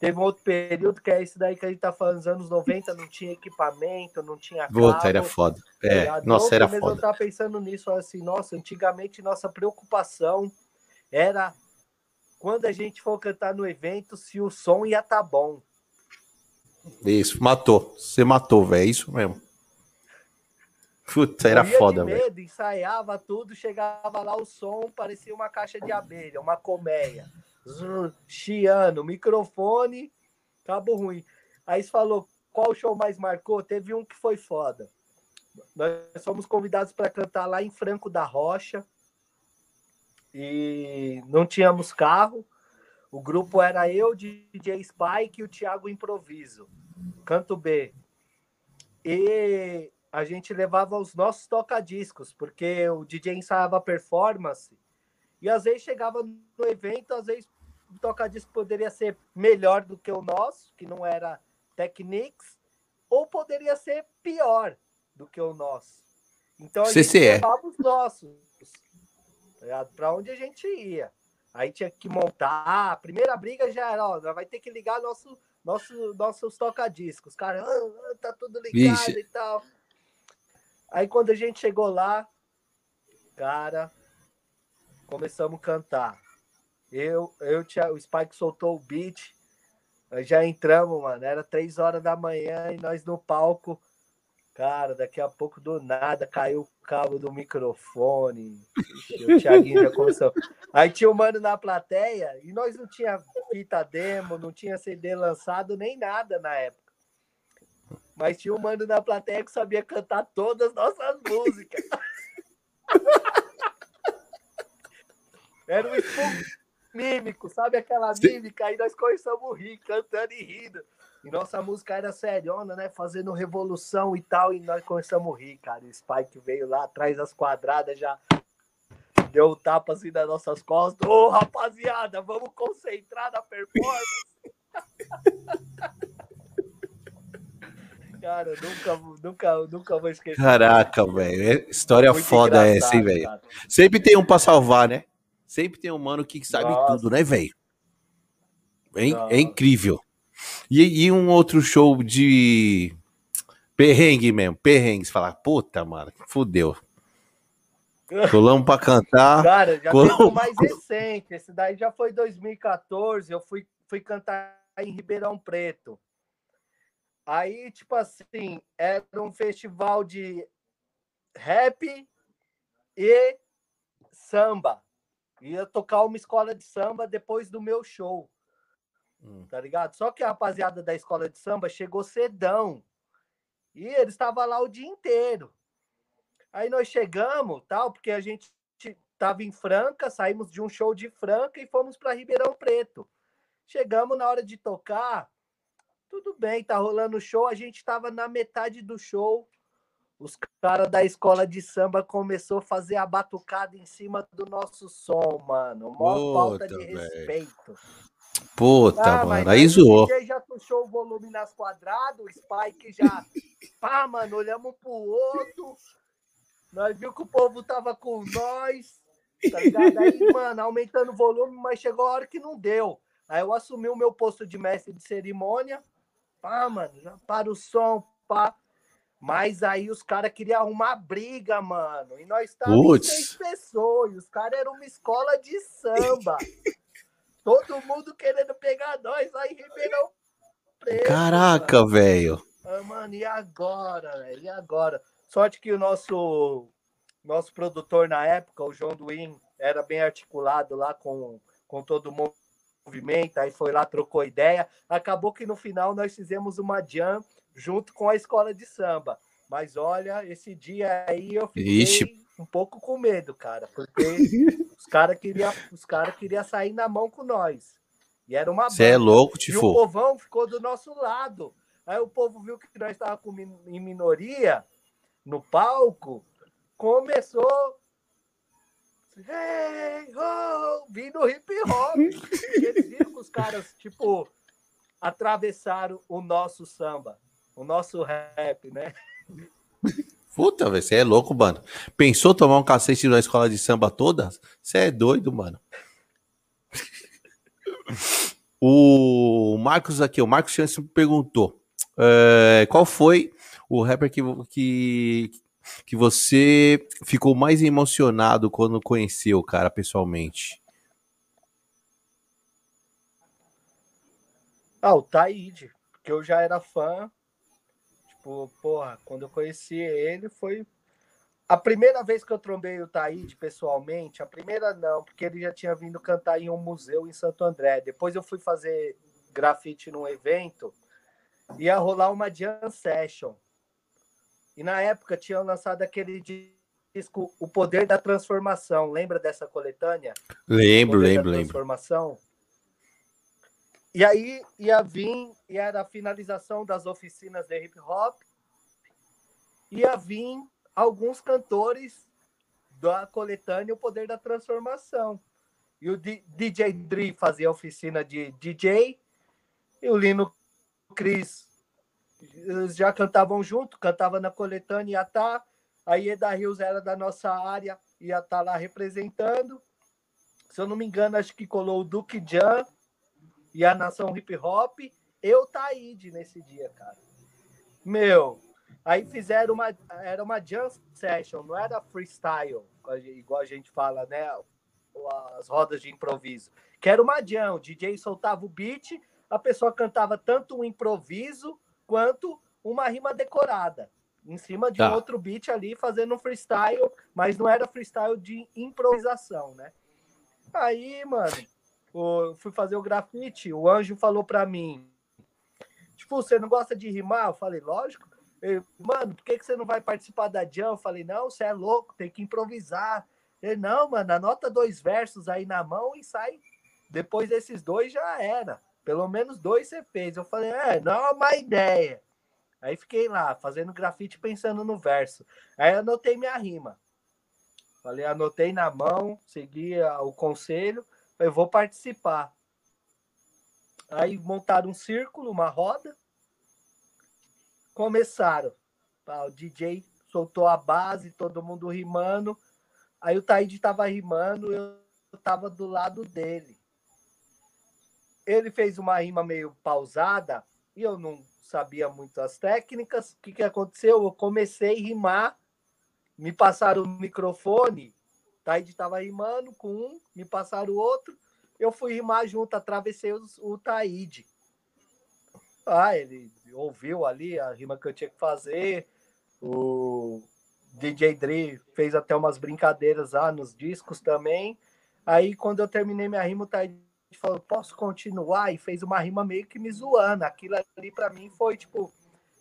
Teve um outro período que é esse daí que a gente tá falando, nos anos 90, não tinha equipamento, não tinha cabo. Puta, era foda. Tá é, tá nossa, era foda. Eu tava pensando nisso, assim, nossa, antigamente nossa preocupação era quando a gente for cantar no evento, se o som ia tá bom. Isso, matou. Você matou, velho, é isso mesmo. Puta, era foda, velho. Ensaiava tudo, chegava lá o som, parecia uma caixa de abelha, uma colmeia chiando, microfone, cabo ruim. Aí você falou, qual show mais marcou? Teve um que foi foda. Nós fomos convidados para cantar lá em Franco da Rocha e não tínhamos carro. O grupo era eu, DJ Spike e o Thiago Improviso, canto B. E a gente levava os nossos tocadiscos, porque o DJ ensaiava performance e às vezes chegava no evento, às vezes o toca-disco poderia ser melhor do que o nosso, que não era Technics, ou poderia ser pior do que o nosso. Então a CCE. gente levava os nossos para onde a gente ia. Aí tinha que montar. A primeira briga já era, ó, vai ter que ligar nosso, nosso, nossos toca-discos. Cara, ah, tá tudo ligado Vixe. e tal. Aí quando a gente chegou lá, cara, começamos a cantar. Eu, eu tinha, o Spike soltou o beat, já entramos, mano. Era três horas da manhã e nós no palco. Cara, daqui a pouco do nada caiu o cabo do microfone. Ixi, o Thiaguinho já começou. Aí tinha o um mano na plateia e nós não tinha fita demo, não tinha CD lançado nem nada na época. Mas tinha um mano na plateia que sabia cantar todas as nossas músicas. Era um mímico, sabe aquela mímica? Aí nós começamos a rir, cantando e rindo. E nossa música era seriona, né? Fazendo revolução e tal. E nós começamos a rir, cara. O Spike veio lá atrás das quadradas, já deu um tapa assim nas nossas costas. Ô, oh, rapaziada, vamos concentrar na performance. cara, nunca, nunca, nunca vou esquecer. Caraca, velho. História Muito foda essa, hein, velho? Sempre tem um pra salvar, né? Sempre tem um mano que sabe Nossa. tudo, né, velho? É, é incrível. E, e um outro show de perrengue mesmo, perrengue. Você fala, puta, mano, fudeu. Colamos pra cantar. Cara, já colamos... mais recente. Esse daí já foi 2014. Eu fui, fui cantar em Ribeirão Preto. Aí, tipo assim, era um festival de rap e samba. Ia tocar uma escola de samba depois do meu show. Hum. Tá ligado? Só que a rapaziada da escola de samba chegou cedão. E eles estavam lá o dia inteiro. Aí nós chegamos, tal, porque a gente tava em Franca, saímos de um show de Franca e fomos para Ribeirão Preto. Chegamos na hora de tocar, tudo bem, tá rolando o show, a gente tava na metade do show. Os caras da escola de samba começou a fazer a batucada em cima do nosso som, mano. Mó falta de véio. respeito. Puta, ah, mano, aí zoou. O DJ já puxou o volume nas quadradas, o Spike já. Pá, mano, olhamos pro outro. Nós viu que o povo tava com nós. Tá ligado? Aí, mano, aumentando o volume, mas chegou a hora que não deu. Aí eu assumi o meu posto de mestre de cerimônia. Pá, mano, já para o som, pá. Mas aí os caras queriam arrumar briga, mano. E nós estávamos seis pessoas. E os caras eram uma escola de samba. Todo mundo querendo pegar nós lá em Ribeirão Preto. Caraca, velho. Ah, mano, e agora, velho? E agora? Sorte que o nosso nosso produtor na época, o João Duin, era bem articulado lá com, com todo o movimento, aí foi lá, trocou ideia. Acabou que no final nós fizemos uma jam junto com a escola de samba. Mas olha, esse dia aí eu fiquei Ixi. um pouco com medo, cara, porque os caras queriam os cara queria sair na mão com nós. E era uma Você é louco, Tifo. E o povão ficou do nosso lado. Aí o povo viu que nós estávamos em minoria no palco, começou hey, oh, vindo hip hop. Eles viram que os caras, tipo, atravessaram o nosso samba, o nosso rap, né? Puta, você é louco, mano. Pensou tomar um cacete na escola de samba toda? Você é doido, mano. o Marcos aqui, o Marcos Chance perguntou: é, qual foi o rapper que, que, que você ficou mais emocionado quando conheceu, cara, pessoalmente? Ah, o Taíde, porque eu já era fã Tipo, porra, quando eu conheci ele foi. A primeira vez que eu trombei o Taíde pessoalmente, a primeira não, porque ele já tinha vindo cantar em um museu em Santo André. Depois eu fui fazer grafite num evento, ia rolar uma jam session. E na época tinham lançado aquele disco O Poder da Transformação. Lembra dessa coletânea? Lembro, lembro, lembro. Transformação. E aí ia vir, e era a finalização das oficinas de hip hop, ia vir alguns cantores da coletânea O Poder da Transformação. E o DJ Dri fazia oficina de DJ, e o Lino Cris eles já cantavam junto, cantava na coletânea. Tá. Aí Eda Rios era da nossa área, ia estar lá representando. Se eu não me engano, acho que colou o Duke Jan, e a nação hip hop, eu Taíde nesse dia, cara. Meu, aí fizeram uma era uma jam session, não era freestyle, igual a gente fala, né? As rodas de improviso. Que era uma jam, o DJ soltava o beat, a pessoa cantava tanto um improviso quanto uma rima decorada. em cima de tá. um outro beat ali, fazendo um freestyle, mas não era freestyle de improvisação, né? Aí, mano, eu fui fazer o grafite, o anjo falou pra mim, tipo, você não gosta de rimar? Eu falei, lógico. Eu, mano, por que, que você não vai participar da jam? Eu falei, não, você é louco, tem que improvisar. Ele, não, mano, anota dois versos aí na mão e sai. Depois desses dois já era. Pelo menos dois você fez. Eu falei, é, não é uma ideia. Aí fiquei lá, fazendo grafite, pensando no verso. Aí anotei minha rima. Falei, anotei na mão, segui o conselho, eu vou participar. Aí montaram um círculo, uma roda, começaram. O DJ soltou a base, todo mundo rimando. Aí o Taíde tava rimando, eu tava do lado dele. Ele fez uma rima meio pausada e eu não sabia muito as técnicas. O que, que aconteceu? Eu comecei a rimar, me passaram o microfone, Taíde tava rimando com um, me passaram o outro. Eu fui rimar junto, atravessei os, o Taíde. Ah, ele ouviu ali a rima que eu tinha que fazer. O DJ Dre fez até umas brincadeiras lá nos discos também. Aí, quando eu terminei minha rima, o Taid falou: Posso continuar? E fez uma rima meio que me zoando. Aquilo ali para mim foi tipo: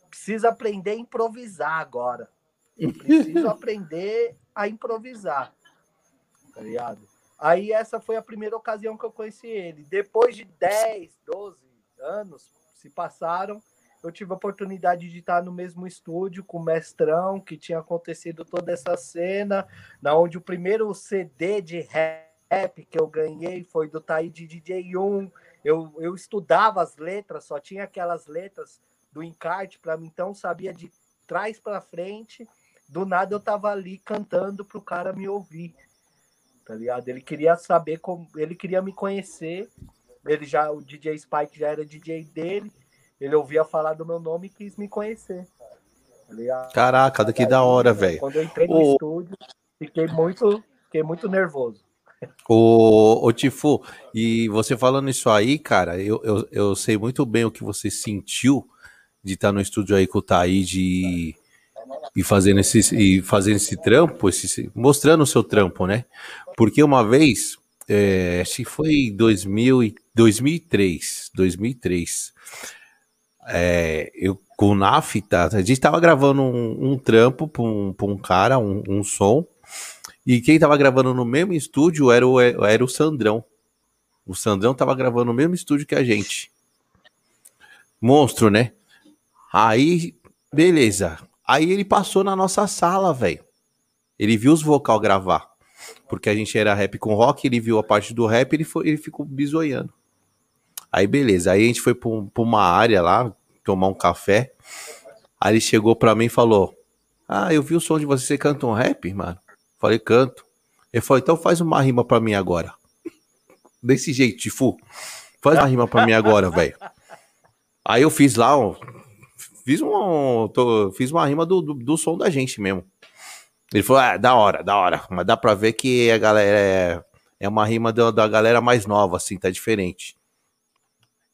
Preciso aprender a improvisar agora. Preciso aprender a improvisar. Tá ligado? Aí, essa foi a primeira ocasião que eu conheci ele. Depois de 10, 12 anos se passaram eu tive a oportunidade de estar no mesmo estúdio com o Mestrão, que tinha acontecido toda essa cena, na onde o primeiro CD de rap que eu ganhei foi do Taí de DJ 1. Eu, eu estudava as letras, só tinha aquelas letras do encarte para mim, então sabia de trás para frente. Do nada eu tava ali cantando pro cara me ouvir. Tá ligado? Ele queria saber como, ele queria me conhecer. Ele já o DJ Spike já era DJ dele ele ouvia falar do meu nome e quis me conhecer. Tá Caraca, que da hora, velho. Quando eu entrei no o... estúdio, fiquei muito, fiquei muito nervoso. O, o Tifu, e você falando isso aí, cara, eu, eu, eu sei muito bem o que você sentiu de estar no estúdio aí com o Taíde e, e fazendo esse, e fazendo esse trampo, esse, mostrando o seu trampo, né? Porque uma vez, é, acho que foi 2000 2003, 2003, é, eu com o Nafta, a gente tava gravando um, um trampo pra um, um cara, um, um, som, e quem tava gravando no mesmo estúdio era o, era o Sandrão. O Sandrão tava gravando no mesmo estúdio que a gente. Monstro, né? Aí, beleza. Aí ele passou na nossa sala, velho. Ele viu os vocal gravar. Porque a gente era rap com rock, ele viu a parte do rap, ele, ele ficou bisoiando. Aí beleza, aí a gente foi pra uma área lá, tomar um café. Aí ele chegou pra mim e falou: Ah, eu vi o som de você, você canta um rap, mano? Falei, canto. Ele falou, então faz uma rima pra mim agora. Desse jeito, Tifu. Faz uma rima pra mim agora, velho. Aí eu fiz lá, ó, fiz, um, tô, fiz uma rima do, do, do, som da gente mesmo. Ele falou, ah, da hora, da hora. Mas dá pra ver que a galera é, é uma rima da, da galera mais nova, assim, tá diferente.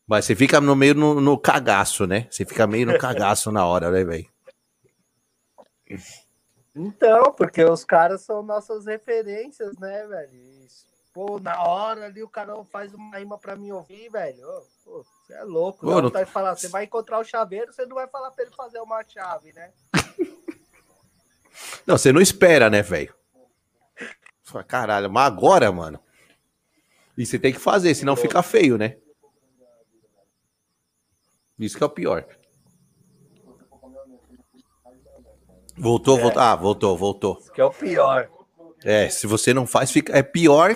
Mas você fica no meio no, no cagaço, né? Você fica meio no cagaço na hora, né, velho? Então, porque os caras são nossas referências, né, velho? Pô, na hora ali o cara faz uma rima pra mim ouvir, velho. Pô, você é louco. Pô, não... Tá falar, você vai encontrar o chaveiro, você não vai falar pra ele fazer uma chave, né? não, você não espera, né, velho? Caralho, mas agora, mano. E você tem que fazer, senão fica feio, né? Isso que é o pior. Voltou, é. voltou. Ah, voltou, voltou. Isso que é o pior. É, se você não faz, fica. É pior.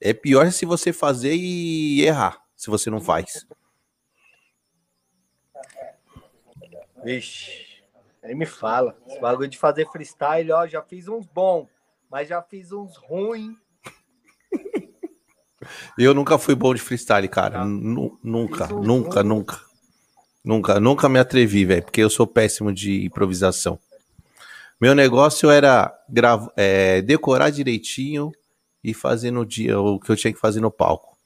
É pior se você fazer e errar. Se você não faz. Vixe, aí me fala. Esse bagulho de fazer freestyle, ó, já fiz uns bons, mas já fiz uns ruins. Eu nunca fui bom de freestyle, cara. Nunca, nunca, nunca. Nunca, nunca me atrevi, velho, porque eu sou péssimo de improvisação. Meu negócio era grava, é, decorar direitinho e fazer no dia o que eu tinha que fazer no palco.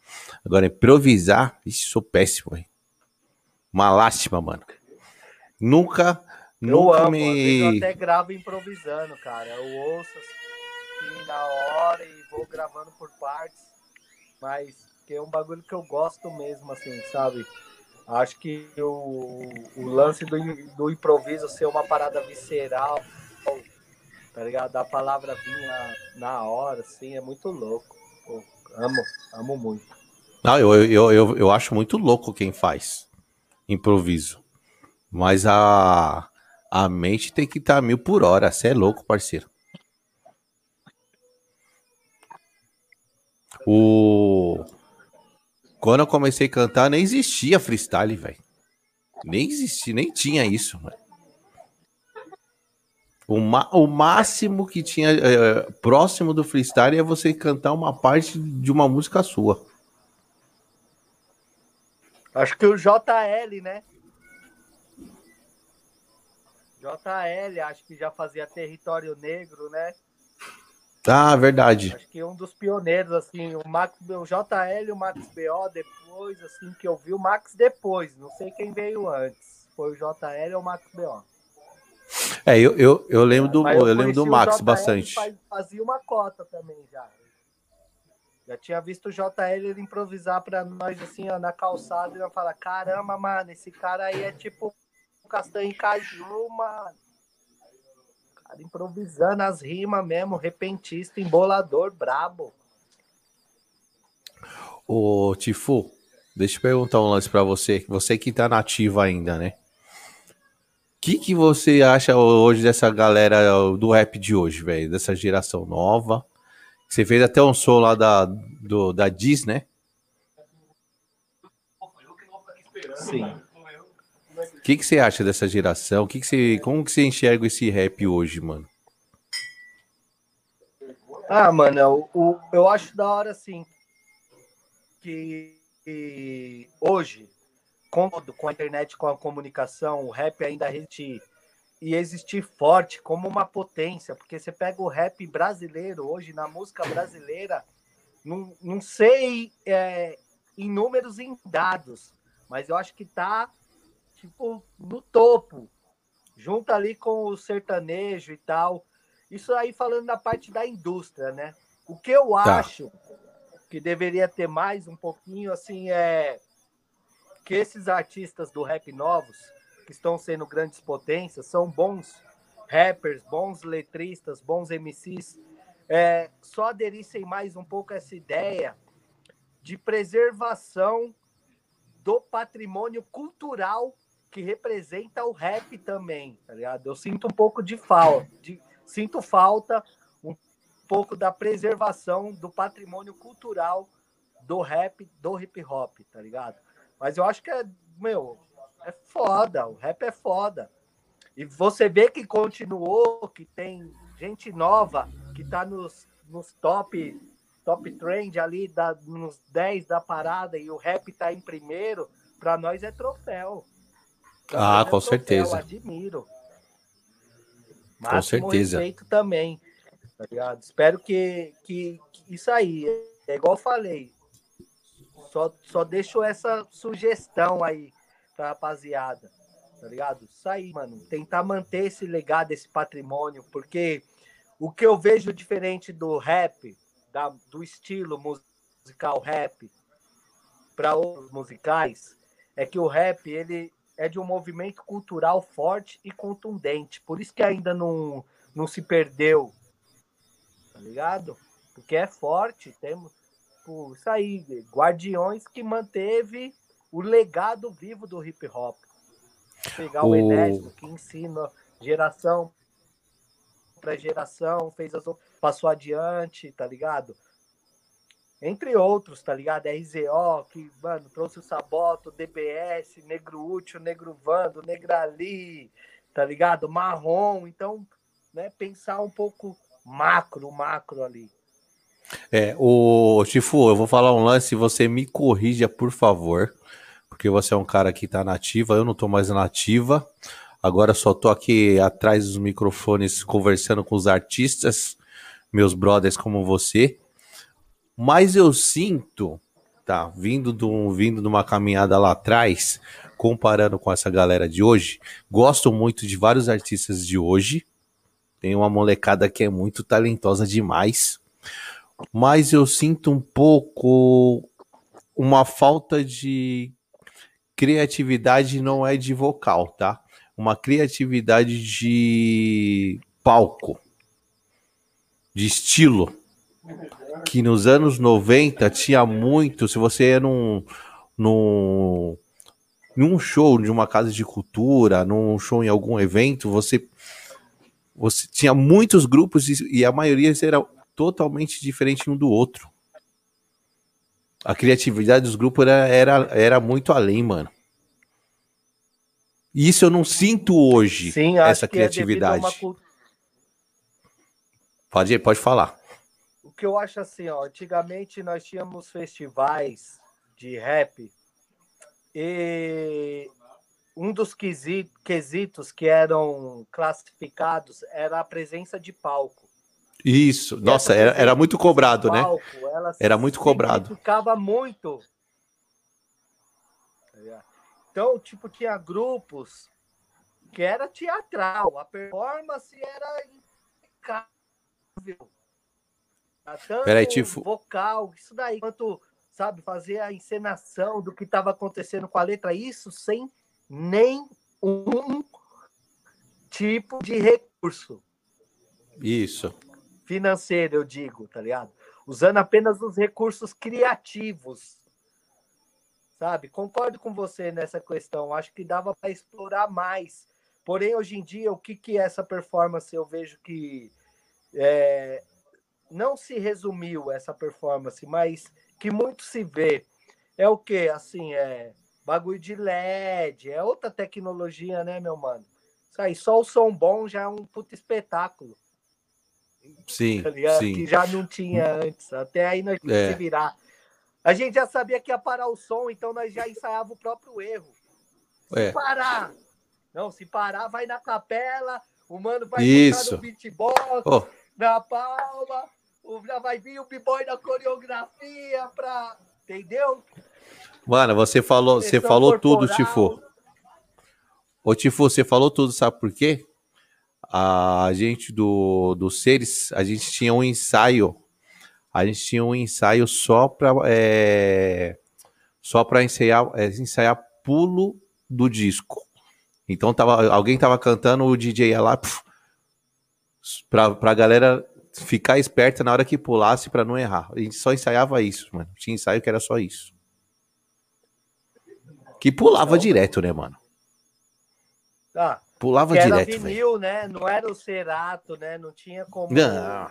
Agora, improvisar, isso sou péssimo, velho. Uma lástima, mano. Nunca, Eu Nunca amo, me... eu até gravo improvisando, cara. Eu ouço assim na hora e vou gravando por partes, mas que é um bagulho que eu gosto mesmo, assim, sabe? Acho que o, o lance do, do improviso ser uma parada visceral, tá ligado? Da palavra vir na, na hora, assim, é muito louco. Pô, amo, amo muito. Não, eu, eu, eu, eu acho muito louco quem faz improviso. Mas a, a mente tem que estar tá mil por hora. Você é louco, parceiro. O... Quando eu comecei a cantar, nem existia freestyle, velho. Nem existia, nem tinha isso, mano. O, o máximo que tinha é, próximo do freestyle é você cantar uma parte de uma música sua. Acho que o JL, né? JL, acho que já fazia Território Negro, né? Ah, verdade. Acho que um dos pioneiros, assim, o Max, o JL e o Max BO depois, assim, que eu vi o Max depois, não sei quem veio antes. Foi o JL ou o Max BO. É, eu, eu, eu lembro do, eu, eu lembro do Max bastante. Fazia uma cota também já. Já tinha visto o JL ele improvisar para nós assim, ó, na calçada e eu falar: caramba, mano, esse cara aí é tipo castanho em caju, mano. Cara, improvisando as rimas mesmo, repentista, embolador, brabo. Ô, Tifu, deixa eu perguntar um lance pra você. Você que tá nativo ainda, né? O que, que você acha hoje dessa galera do rap de hoje, velho? Dessa geração nova? Você fez até um som lá da, do, da Diz, né? Sim. O que, que você acha dessa geração? Que que você, como que você enxerga esse rap hoje, mano? Ah, mano, eu, eu, eu acho da hora, assim, que, que hoje, com, com a internet, com a comunicação, o rap ainda resiste e existir forte como uma potência, porque você pega o rap brasileiro hoje, na música brasileira, não, não sei é, em números em dados, mas eu acho que tá tipo, no topo, junto ali com o sertanejo e tal. Isso aí falando da parte da indústria, né? O que eu tá. acho que deveria ter mais um pouquinho, assim, é que esses artistas do rap novos, que estão sendo grandes potências, são bons rappers, bons letristas, bons MCs, é, só aderissem mais um pouco a essa ideia de preservação do patrimônio cultural que representa o rap também, tá ligado? Eu sinto um pouco de falta, de, sinto falta um pouco da preservação do patrimônio cultural do rap, do hip hop, tá ligado? Mas eu acho que é, meu, é foda, o rap é foda. E você vê que continuou, que tem gente nova que tá nos, nos top top trend ali, da, nos 10 da parada e o rap tá em primeiro, para nós é troféu. Ah, com certeza. Eu admiro. Máximo com certeza. respeito também. Tá ligado? Espero que, que, que, isso aí, é igual eu falei. Só, só deixo essa sugestão aí pra rapaziada. Tá ligado? Isso aí, mano. Tentar manter esse legado, esse patrimônio, porque o que eu vejo diferente do rap, da, do estilo musical rap, para outros musicais, é que o rap ele é de um movimento cultural forte e contundente. Por isso que ainda não, não se perdeu. Tá ligado? Porque é forte. Temos por isso aí, Guardiões que manteve o legado vivo do hip hop. Pegar o, o Enésimo que ensina geração para geração, fez as, passou adiante, tá ligado? entre outros, tá ligado? RZO, que, mano, trouxe o Saboto, DBS, Negro Útil, Negro Vando, Negrali, tá ligado? Marrom, então, né, pensar um pouco macro, macro ali. É, o Chifu, eu vou falar um lance, você me corrija, por favor, porque você é um cara que tá nativa, eu não tô mais nativa, agora só tô aqui atrás dos microfones conversando com os artistas, meus brothers como você, mas eu sinto tá? Vindo de, um, vindo de uma caminhada lá atrás, comparando com essa galera de hoje, gosto muito de vários artistas de hoje. Tem uma molecada que é muito talentosa demais. Mas eu sinto um pouco uma falta de criatividade, não é de vocal, tá? Uma criatividade de palco, de estilo que nos anos 90 tinha muito. Se você ia num, num, num show de uma casa de cultura, num show em algum evento, você, você tinha muitos grupos e, a maioria era totalmente diferente um do outro. A criatividade dos grupos era, era, era muito além, mano. E isso eu não sinto hoje, Sim, essa é criatividade. É uma... Pode, pode falar que eu acho assim, ó, antigamente nós tínhamos festivais de rap e um dos quesitos que eram classificados era a presença de palco. Isso, e nossa, era, era muito cobrado, né? palco, né? Era muito cobrado. Ficava muito. Então, tipo, tinha grupos que era teatral, a performance era impecável. Tanto Peraí, Tifo. vocal, isso daí, quanto, sabe, fazer a encenação do que estava acontecendo com a letra, isso sem nem um tipo de recurso. Isso. Financeiro, eu digo, tá ligado? Usando apenas os recursos criativos. Sabe? Concordo com você nessa questão. Acho que dava para explorar mais. Porém, hoje em dia, o que, que é essa performance eu vejo que é, não se resumiu essa performance, mas que muito se vê. É o que? Assim, é bagulho de LED, é outra tecnologia, né, meu mano? Isso aí, só o som bom já é um puto espetáculo. Sim, tá sim. Que já não tinha antes. Até aí nós tínhamos é. que virar. A gente já sabia que ia parar o som, então nós já ensaiava o próprio erro. Se é. parar. Não, se parar, vai na capela, o mano vai Isso. no beatbox, oh. na palma, já vai vir o b-boy da coreografia pra. Entendeu? Mano, você falou, você falou corporal. tudo, Tifo. Ô, Tifo, você falou tudo, sabe por quê? A gente do, do Seres, a gente tinha um ensaio. A gente tinha um ensaio só pra. É, só pra ensaiar, é, ensaiar pulo do disco. Então tava, alguém tava cantando, o DJ ia lá, pra, pra galera ficar esperta na hora que pulasse para não errar. A gente só ensaiava isso, mano. Tinha ensaio que era só isso. Que pulava direto, né, mano? Ah, pulava era direto. Era vinil, véio. né? Não era o Cerato, né? Não tinha como. Não.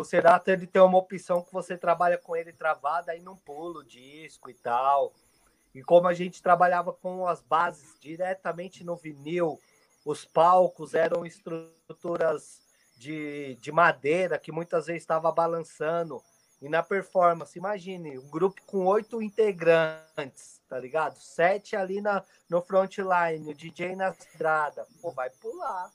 O Cerato ele tem uma opção que você trabalha com ele travado, aí não pula o disco e tal. E como a gente trabalhava com as bases diretamente no vinil, os palcos eram estruturas de, de madeira que muitas vezes estava balançando. E na performance, imagine, um grupo com oito integrantes, tá ligado? Sete ali na, no frontline, o DJ na estrada. Pô, vai pular.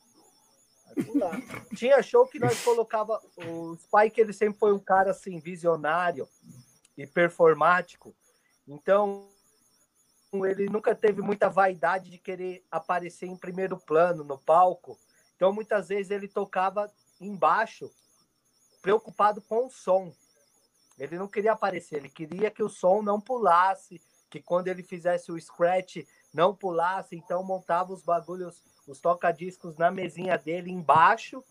Vai pular. Tinha show que nós colocava. O Spike, ele sempre foi um cara assim, visionário e performático. Então, ele nunca teve muita vaidade de querer aparecer em primeiro plano no palco então, muitas vezes ele tocava embaixo, preocupado com o som. Ele não queria aparecer, ele queria que o som não pulasse, que quando ele fizesse o scratch não pulasse, então montava os bagulhos, os toca-discos na mesinha dele embaixo,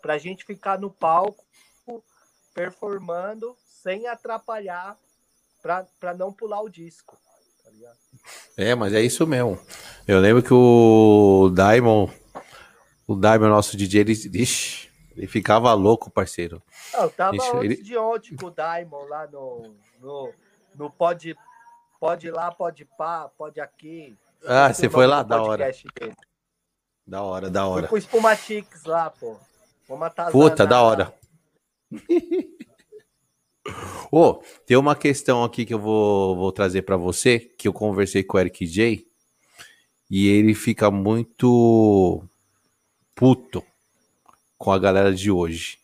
para a gente ficar no palco performando sem atrapalhar para não pular o disco. Tá é, mas é isso mesmo. Eu lembro que o Diamond o Daimon, nosso DJ, ele, ixi, ele ficava louco, parceiro. Eu tava antes ele... de ontem com o Daimon lá no, no, no pode, pode lá, pode pá, pode aqui. Ah, você foi lá? Da hora. Dele. Da hora, da hora. Fui com o Spumatix lá, pô. Vou matar Puta, da hora. Ô, oh, tem uma questão aqui que eu vou, vou trazer para você, que eu conversei com o Eric J. E ele fica muito puto com a galera de hoje.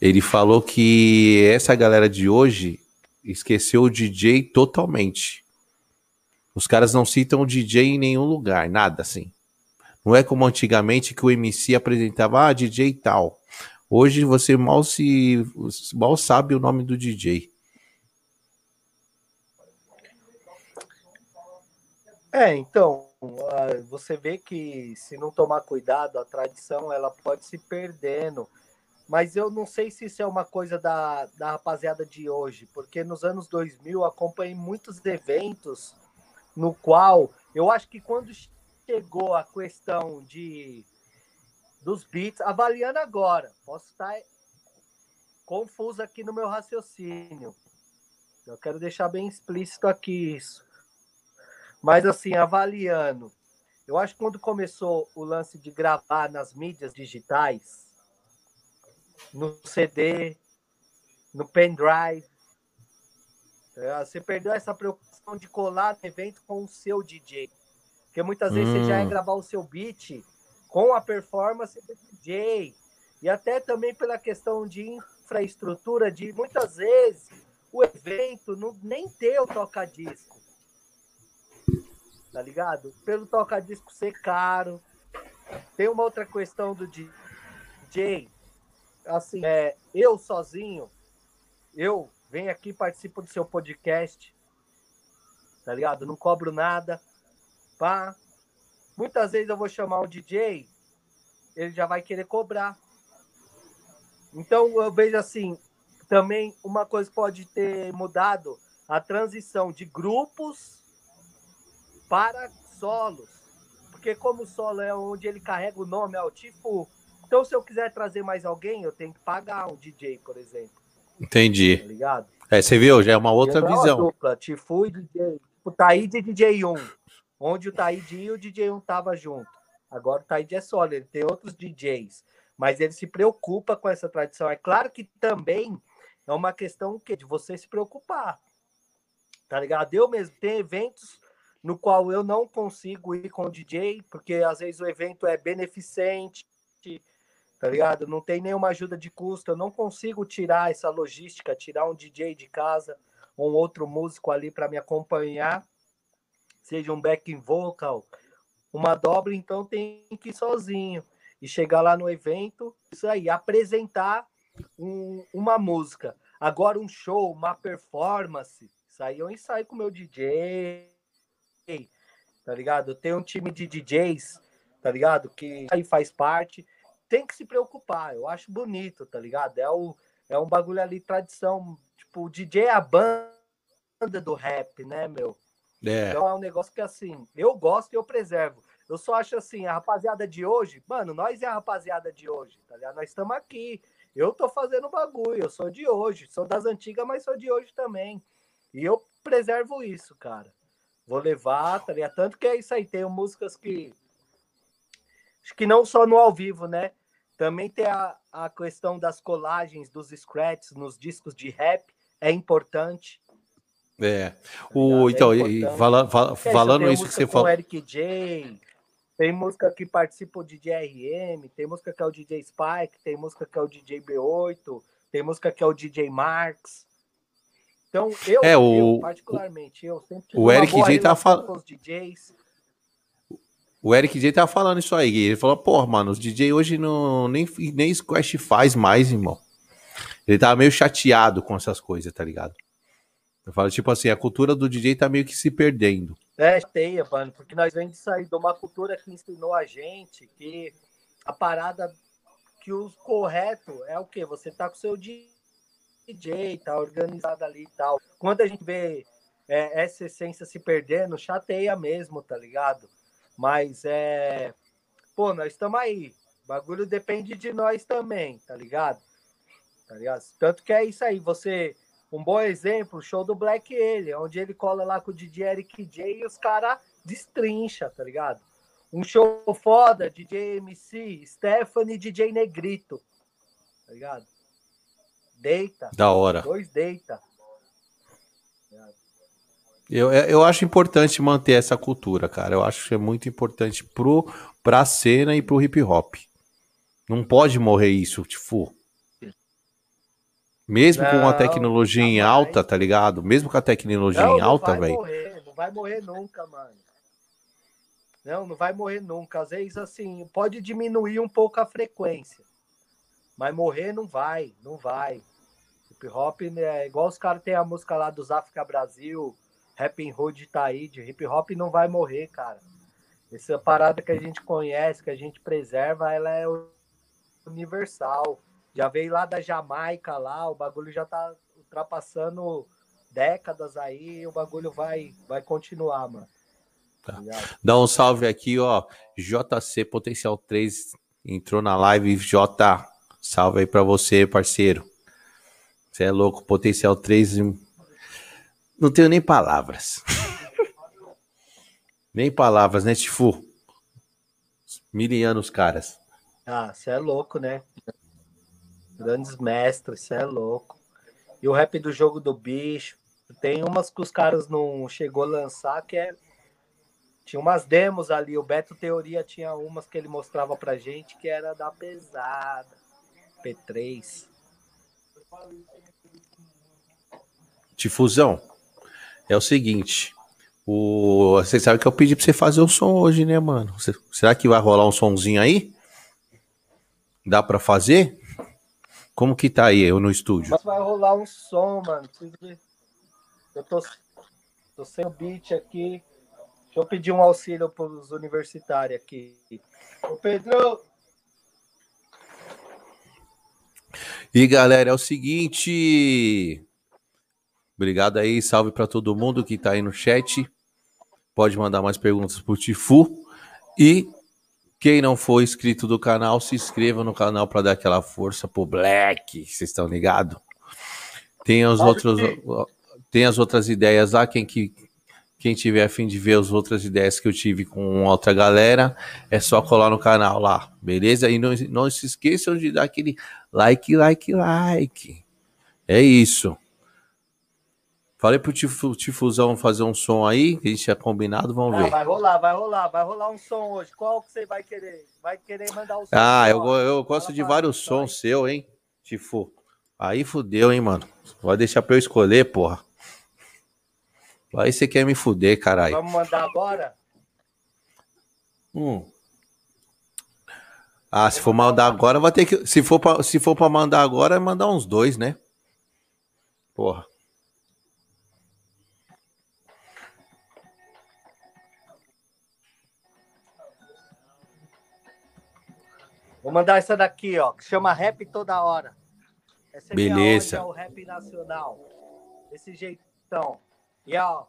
Ele falou que essa galera de hoje esqueceu o DJ totalmente. Os caras não citam o DJ em nenhum lugar, nada assim. Não é como antigamente que o MC apresentava, ah, DJ tal. Hoje você mal se mal sabe o nome do DJ. É, então, você vê que se não tomar cuidado, a tradição ela pode se perdendo. Mas eu não sei se isso é uma coisa da, da rapaziada de hoje, porque nos anos 2000 acompanhei muitos eventos no qual eu acho que quando chegou a questão de dos beats, avaliando agora, posso estar confuso aqui no meu raciocínio. Eu quero deixar bem explícito aqui isso. Mas assim, avaliando, eu acho que quando começou o lance de gravar nas mídias digitais, no CD, no pendrive, é, você perdeu essa preocupação de colar no evento com o seu DJ. Porque muitas hum. vezes você já ia hum. gravar o seu beat com a performance do DJ. E até também pela questão de infraestrutura, de muitas vezes o evento não, nem ter o toca-disco tá ligado? Pelo toca-disco ser caro. Tem uma outra questão do DJ. Assim, é, eu sozinho, eu venho aqui, participo do seu podcast, tá ligado? Não cobro nada, pá. Muitas vezes eu vou chamar o DJ, ele já vai querer cobrar. Então eu vejo assim, também uma coisa pode ter mudado a transição de grupos para solos. Porque como o solo é onde ele carrega o nome, é o tipo. Então, se eu quiser trazer mais alguém, eu tenho que pagar um DJ, por exemplo. Entendi. Tá ligado? É, você viu? Já é uma outra visão. Uma dupla, Tifu e DJ. O Taíde e DJ 1. Onde o Taíde e o DJ 1 tava junto. Agora o Taíde é solo, ele tem outros DJs. Mas ele se preocupa com essa tradição. É claro que também é uma questão que de você se preocupar. Tá ligado? Eu mesmo tenho eventos no qual eu não consigo ir com o DJ, porque às vezes o evento é beneficente, tá ligado? Não tem nenhuma ajuda de custo, eu não consigo tirar essa logística, tirar um DJ de casa, ou um outro músico ali para me acompanhar, seja um backing vocal, uma dobra, então tem que ir sozinho e chegar lá no evento, isso aí, apresentar um, uma música. Agora um show, uma performance, isso aí eu ensaio com o meu DJ, tá ligado? Eu tenho um time de DJs, tá ligado? Que aí faz parte. Tem que se preocupar, eu acho bonito, tá ligado? É, o, é um bagulho ali, tradição. Tipo, o DJ é a banda do rap, né, meu? É. Então é um negócio que, assim, eu gosto e eu preservo. Eu só acho assim, a rapaziada de hoje, mano, nós é a rapaziada de hoje, tá ligado? Nós estamos aqui. Eu tô fazendo bagulho, eu sou de hoje, sou das antigas, mas sou de hoje também. E eu preservo isso, cara. Vou levar, tá ligado? Tanto que é isso aí, tem músicas que. Acho que não só no ao vivo, né? Também tem a, a questão das colagens, dos scratches nos discos de rap, é importante. É. Tá o, é então, e, fala, fala, falando isso que você falou. Eric J, tem música que participa o DJ RM, tem música que é o DJ Spike, tem música que é o DJ B8, tem música que é o DJ Marx. Então, eu, é, o, eu particularmente, eu sempre o Eric J tá falando. O Eric J tá falando isso aí. Ele falou, pô, mano, os DJ hoje não, nem, nem Squash faz mais, irmão. Ele tava meio chateado com essas coisas, tá ligado? Eu falo, tipo assim, a cultura do DJ tá meio que se perdendo. É, teia, mano, porque nós vem de sair de uma cultura que ensinou a gente que a parada que o correto é o quê? Você tá com o seu DJ tá organizado ali e tal. Quando a gente vê é, essa essência se perdendo, chateia mesmo, tá ligado? Mas é. Pô, nós estamos aí. O bagulho depende de nós também, tá ligado? Tá ligado? Tanto que é isso aí, você. Um bom exemplo, o show do Black ele, onde ele cola lá com o DJ Eric J e os caras destrincha, tá ligado? Um show foda, DJ MC, Stephanie DJ Negrito, tá ligado? Deita. Da hora. Dois deita. Eu, é, eu acho importante manter essa cultura, cara. Eu acho que é muito importante pro, pra cena e pro hip hop. Não pode morrer isso, tipo. Mesmo não, com a tecnologia em alta, tá ligado? Mesmo com a tecnologia não, em alta, velho. Não vai morrer, não vai morrer nunca, mano. Não, não vai morrer nunca. Às vezes, assim, pode diminuir um pouco a frequência. Mas morrer não vai, não vai. Hip hop é igual os caras têm a música lá dos África Brasil, Rap Hood Taíde. Hip hop não vai morrer, cara. Essa parada que a gente conhece, que a gente preserva, ela é universal. Já veio lá da Jamaica lá, o bagulho já tá ultrapassando décadas aí, o bagulho vai vai continuar, mano. Tá. Dá um salve aqui, ó. JC Potencial 3 entrou na live. J, salve aí pra você, parceiro. Você é louco, Potencial 3. Não tenho nem palavras. nem palavras, né, Tifu? Milianos, caras. Ah, você é louco, né? Grandes mestres, você é louco. E o rap do jogo do bicho. Tem umas que os caras não chegou a lançar que é tinha umas demos ali, o Beto Teoria tinha umas que ele mostrava pra gente que era da pesada. P3. Difusão. É o seguinte. O... Você sabe que eu pedi pra você fazer o som hoje, né, mano? Será que vai rolar um sonzinho aí? Dá pra fazer? Como que tá aí eu no estúdio? Mas vai rolar um som, mano. Eu tô, tô sem o beat aqui. Deixa eu pedir um auxílio para os universitários aqui. Ô, Pedro! E galera, é o seguinte. Obrigado aí, salve para todo mundo que está aí no chat. Pode mandar mais perguntas pro Tifu. E quem não for inscrito do canal, se inscreva no canal para dar aquela força pro Black. Vocês estão ligados? Tem os outros, tem as outras ideias lá. Quem que quem tiver a fim de ver as outras ideias que eu tive com outra galera, é só colar no canal lá, beleza? E não, não se esqueçam de dar aquele like, like, like. É isso. Falei pro Tifusão fazer um som aí, que a gente tinha combinado, vamos ah, ver. Vai rolar, vai rolar, vai rolar um som hoje. Qual que você vai querer? Vai querer mandar o som? Ah, eu, eu gosto de vários sons seu, hein, Tifu. Aí fudeu, hein, mano. Vai deixar pra eu escolher, porra. Aí você quer me fuder, caralho. Vamos mandar agora? Hum. Ah, se for mandar agora, vai ter que. Se for pra, se for pra mandar agora, é mandar uns dois, né? Porra. Vou mandar essa daqui, ó, que chama Rap Toda Hora. Essa é Beleza. é o rap nacional. Desse jeitão. E ó,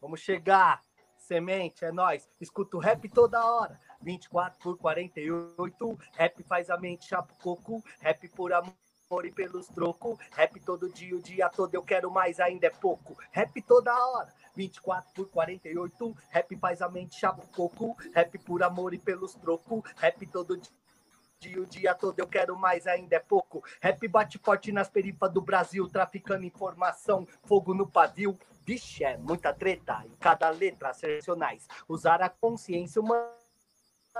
vamos chegar. Semente, é nós. Escuta o rap toda hora. 24 por 48. Rap faz a mente chapa coco. Rap por amor e pelos trocos. Rap todo dia, o dia todo. Eu quero mais, ainda é pouco. Rap toda hora. 24 por 48. Rap faz a mente chapa coco. Rap por amor e pelos trocos. Rap todo dia dia, o dia todo eu quero mais, ainda é pouco. Rap bate forte nas perifas do Brasil, traficando informação, fogo no pavio. Vixe, é muita treta em cada letra, excepcionais. Usar a consciência humana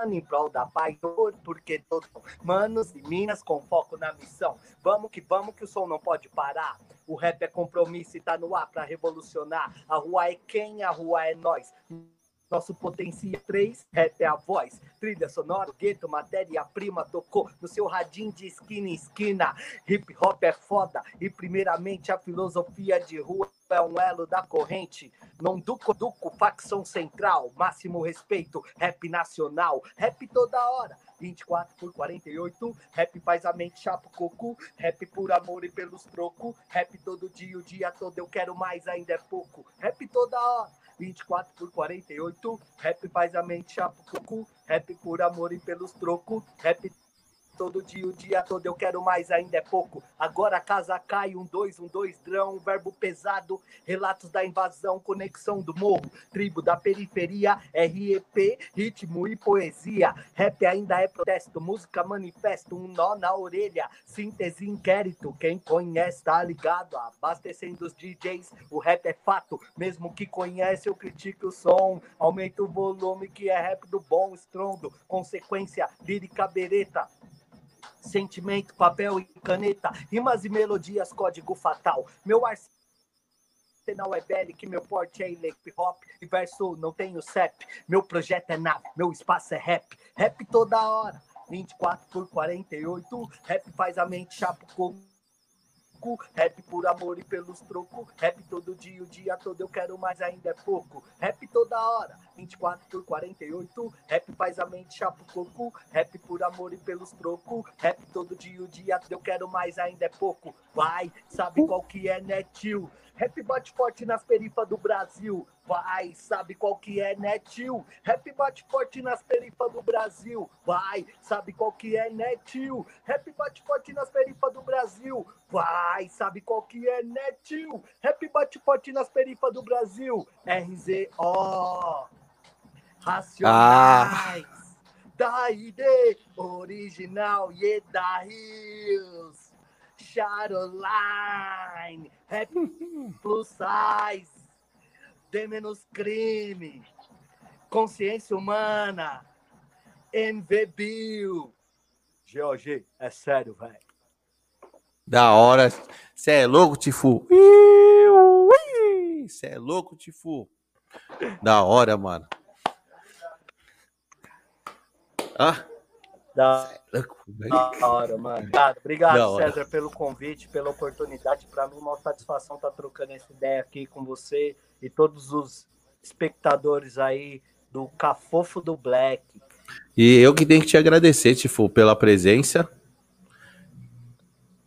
em prol da paz, porque todos manos e minas com foco na missão. Vamos que vamos, que o som não pode parar. O rap é compromisso e tá no ar pra revolucionar. A rua é quem, a rua é nós. Nosso potencial 3, rap é a voz. Trilha sonora, gueto, matéria-prima, tocou no seu radinho de esquina em esquina. Hip hop é foda e, primeiramente, a filosofia de rua é um elo da corrente. Não duco, duco, facção central. Máximo respeito, rap nacional. Rap toda hora. 24 por 48, rap faz a mente chapa coco, rap por amor e pelos troco, rap todo dia, o dia todo eu quero mais, ainda é pouco, rap toda hora, 24 por 48. Rap faz a mente chapucucu. Rap por amor e pelos trocos. Rap todo dia, o dia todo eu quero mais, ainda é pouco. Agora a casa cai, um dois, um dois, drão, um verbo pesado, relatos da invasão, conexão do morro, tribo da periferia, REP, ritmo e poesia. Rap ainda é protesto, música manifesto, um nó na orelha, síntese inquérito. Quem conhece tá ligado, abastecendo os DJs, o rap é fato, mesmo que conhece eu critico o som, aumenta o volume que é rap do bom estrondo, consequência lírica bereta sentimento, papel e caneta, rimas e melodias, código fatal. Meu arsenal é bélico, meu porte é hip hop, e verso não tenho CEP. Meu projeto é nave, meu espaço é rap, rap toda hora. 24 por 48, rap faz a mente chapa Rap por amor e pelos trocos. Rap todo dia, o dia todo eu quero mais, ainda é pouco. Rap toda hora, 24 por 48. Rap faz a mente chapa o coco. Rap por amor e pelos trocos. Rap todo dia, o dia todo eu quero mais, ainda é pouco. Vai, sabe qual que é, né, tio? Rap bate forte nas perifas do Brasil. Vai, sabe qual que é, né, tio? Rap bate forte nas perifas do Brasil. Vai, sabe qual que é, né, tio? Rap bate forte nas perifas do Brasil. Vai, sabe qual que é, né, tio? Rap bate forte nas perifas do Brasil. RZO. Racionais. Ah. Da ID original, Yeda Hills. Charoline, Rap Plus Size, D menos crime, consciência humana, MV Bill. GOG, é sério, velho. Da hora. Você é louco, Tifu? Você é louco, Tifu? Da hora, mano. Ah. Da, da hora, mano. Obrigado, obrigado César, pelo convite, pela oportunidade. Para mim, uma satisfação estar tá trocando essa ideia aqui com você e todos os espectadores aí do Cafofo do Black. E eu que tenho que te agradecer, Tifo, pela presença.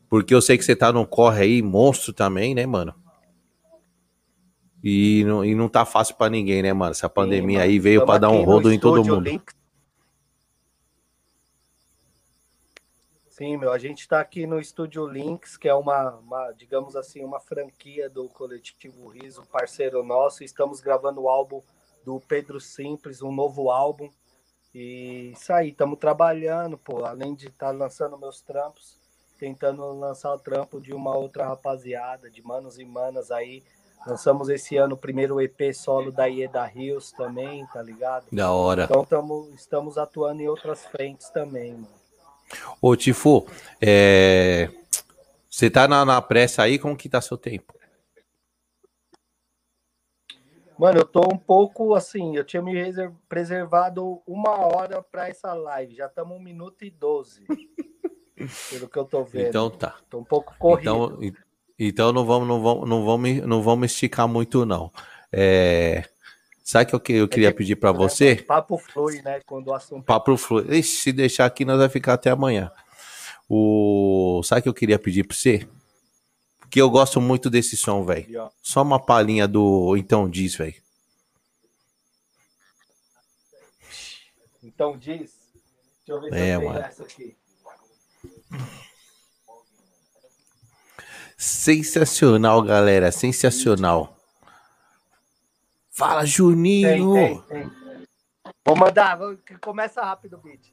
Porque eu sei que você tá num corre aí, monstro também, né, mano? E não, e não tá fácil para ninguém, né, mano? Essa pandemia Sim, aí veio para dar um rodo em todo mundo. Link Sim, meu, a gente está aqui no Estúdio Links, que é uma, uma, digamos assim, uma franquia do Coletivo Riso, parceiro nosso. Estamos gravando o álbum do Pedro Simples, um novo álbum. E isso aí, estamos trabalhando, pô, além de estar tá lançando meus trampos, tentando lançar o trampo de uma outra rapaziada, de manos e manas aí. Lançamos esse ano o primeiro EP solo da Ieda Rios também, tá ligado? Da hora. Então tamo, estamos atuando em outras frentes também, mano. Ô, Tifo, é... você tá na, na pressa aí, como que tá seu tempo? Mano, eu tô um pouco assim, eu tinha me preservado uma hora para essa live, já estamos um minuto e doze, pelo que eu tô vendo. Então tá. Tô um pouco corrido. Então, então não vamos, não vamos, não vamos, não vamos esticar muito não. É... Sabe o que eu queria é pedir para você? Papo flui, né? Quando o assunto. Papo flui. Ixi, se deixar aqui, nós vamos ficar até amanhã. O... Sabe o que eu queria pedir para você? Porque eu gosto muito desse som, velho. Só uma palhinha do Então Diz, velho. Então diz. Deixa eu ver se é, eu mano. essa aqui. Sensacional, galera. Sensacional. Fala, Juninho! Tem, tem, tem. Vou mandar, começa rápido o beat.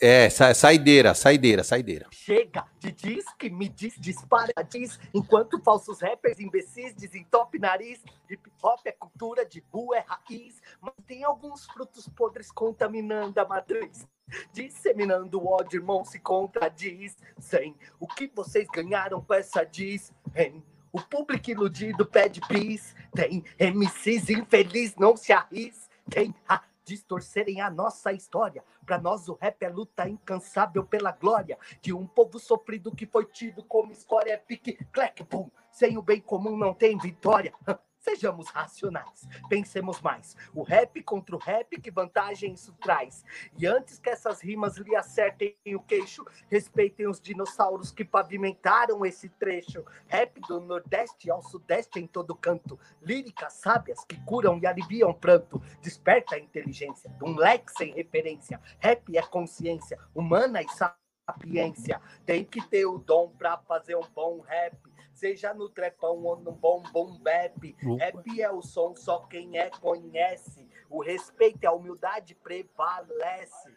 É, sa saideira, saideira, saideira. Chega de diz que me diz, dispara, diz, enquanto falsos rappers imbecis top nariz. Hip hop é cultura, de rua é raiz, mas tem alguns frutos podres contaminando a matriz. Disseminando o ódio, irmão, se contradiz. Sem o que vocês ganharam com essa diz, hein? O público iludido pede bis. Tem MCs infeliz, não se arrisquem a distorcerem a nossa história. Para nós, o rap é luta incansável pela glória de um povo sofrido que foi tido como escória. É pique, clack, pum. Sem o bem comum não tem vitória. Sejamos racionais, pensemos mais. O rap contra o rap, que vantagem isso traz? E antes que essas rimas lhe acertem o queixo, respeitem os dinossauros que pavimentaram esse trecho. Rap do Nordeste ao Sudeste em todo canto. Líricas sábias que curam e aliviam pranto. Desperta a inteligência de um leque sem referência. Rap é consciência humana e sapiência. Tem que ter o dom para fazer um bom rap seja no trepão ou no bom bom bap. Rap é o som, só quem é conhece. O respeito e a humildade prevalece.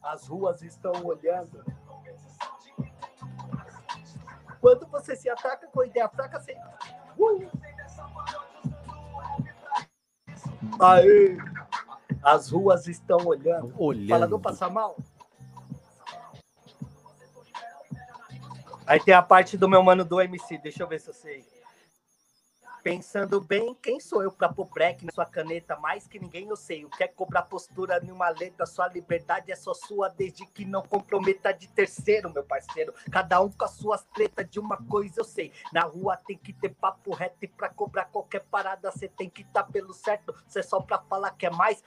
As ruas estão olhando. Quando você se ataca com ideia fraca, você. Uh! Aê! As ruas estão olhando. Olhando. Fala, não passar mal? Aí tem a parte do meu mano do MC, deixa eu ver se eu sei. Pensando bem, quem sou eu para pôr break na sua caneta? Mais que ninguém eu sei. O que é cobrar postura numa letra? Sua liberdade é só sua, desde que não comprometa de terceiro, meu parceiro. Cada um com as suas tretas, de uma coisa eu sei. Na rua tem que ter papo reto e pra cobrar qualquer parada, você tem que estar tá pelo certo. Você é só pra falar que é mais.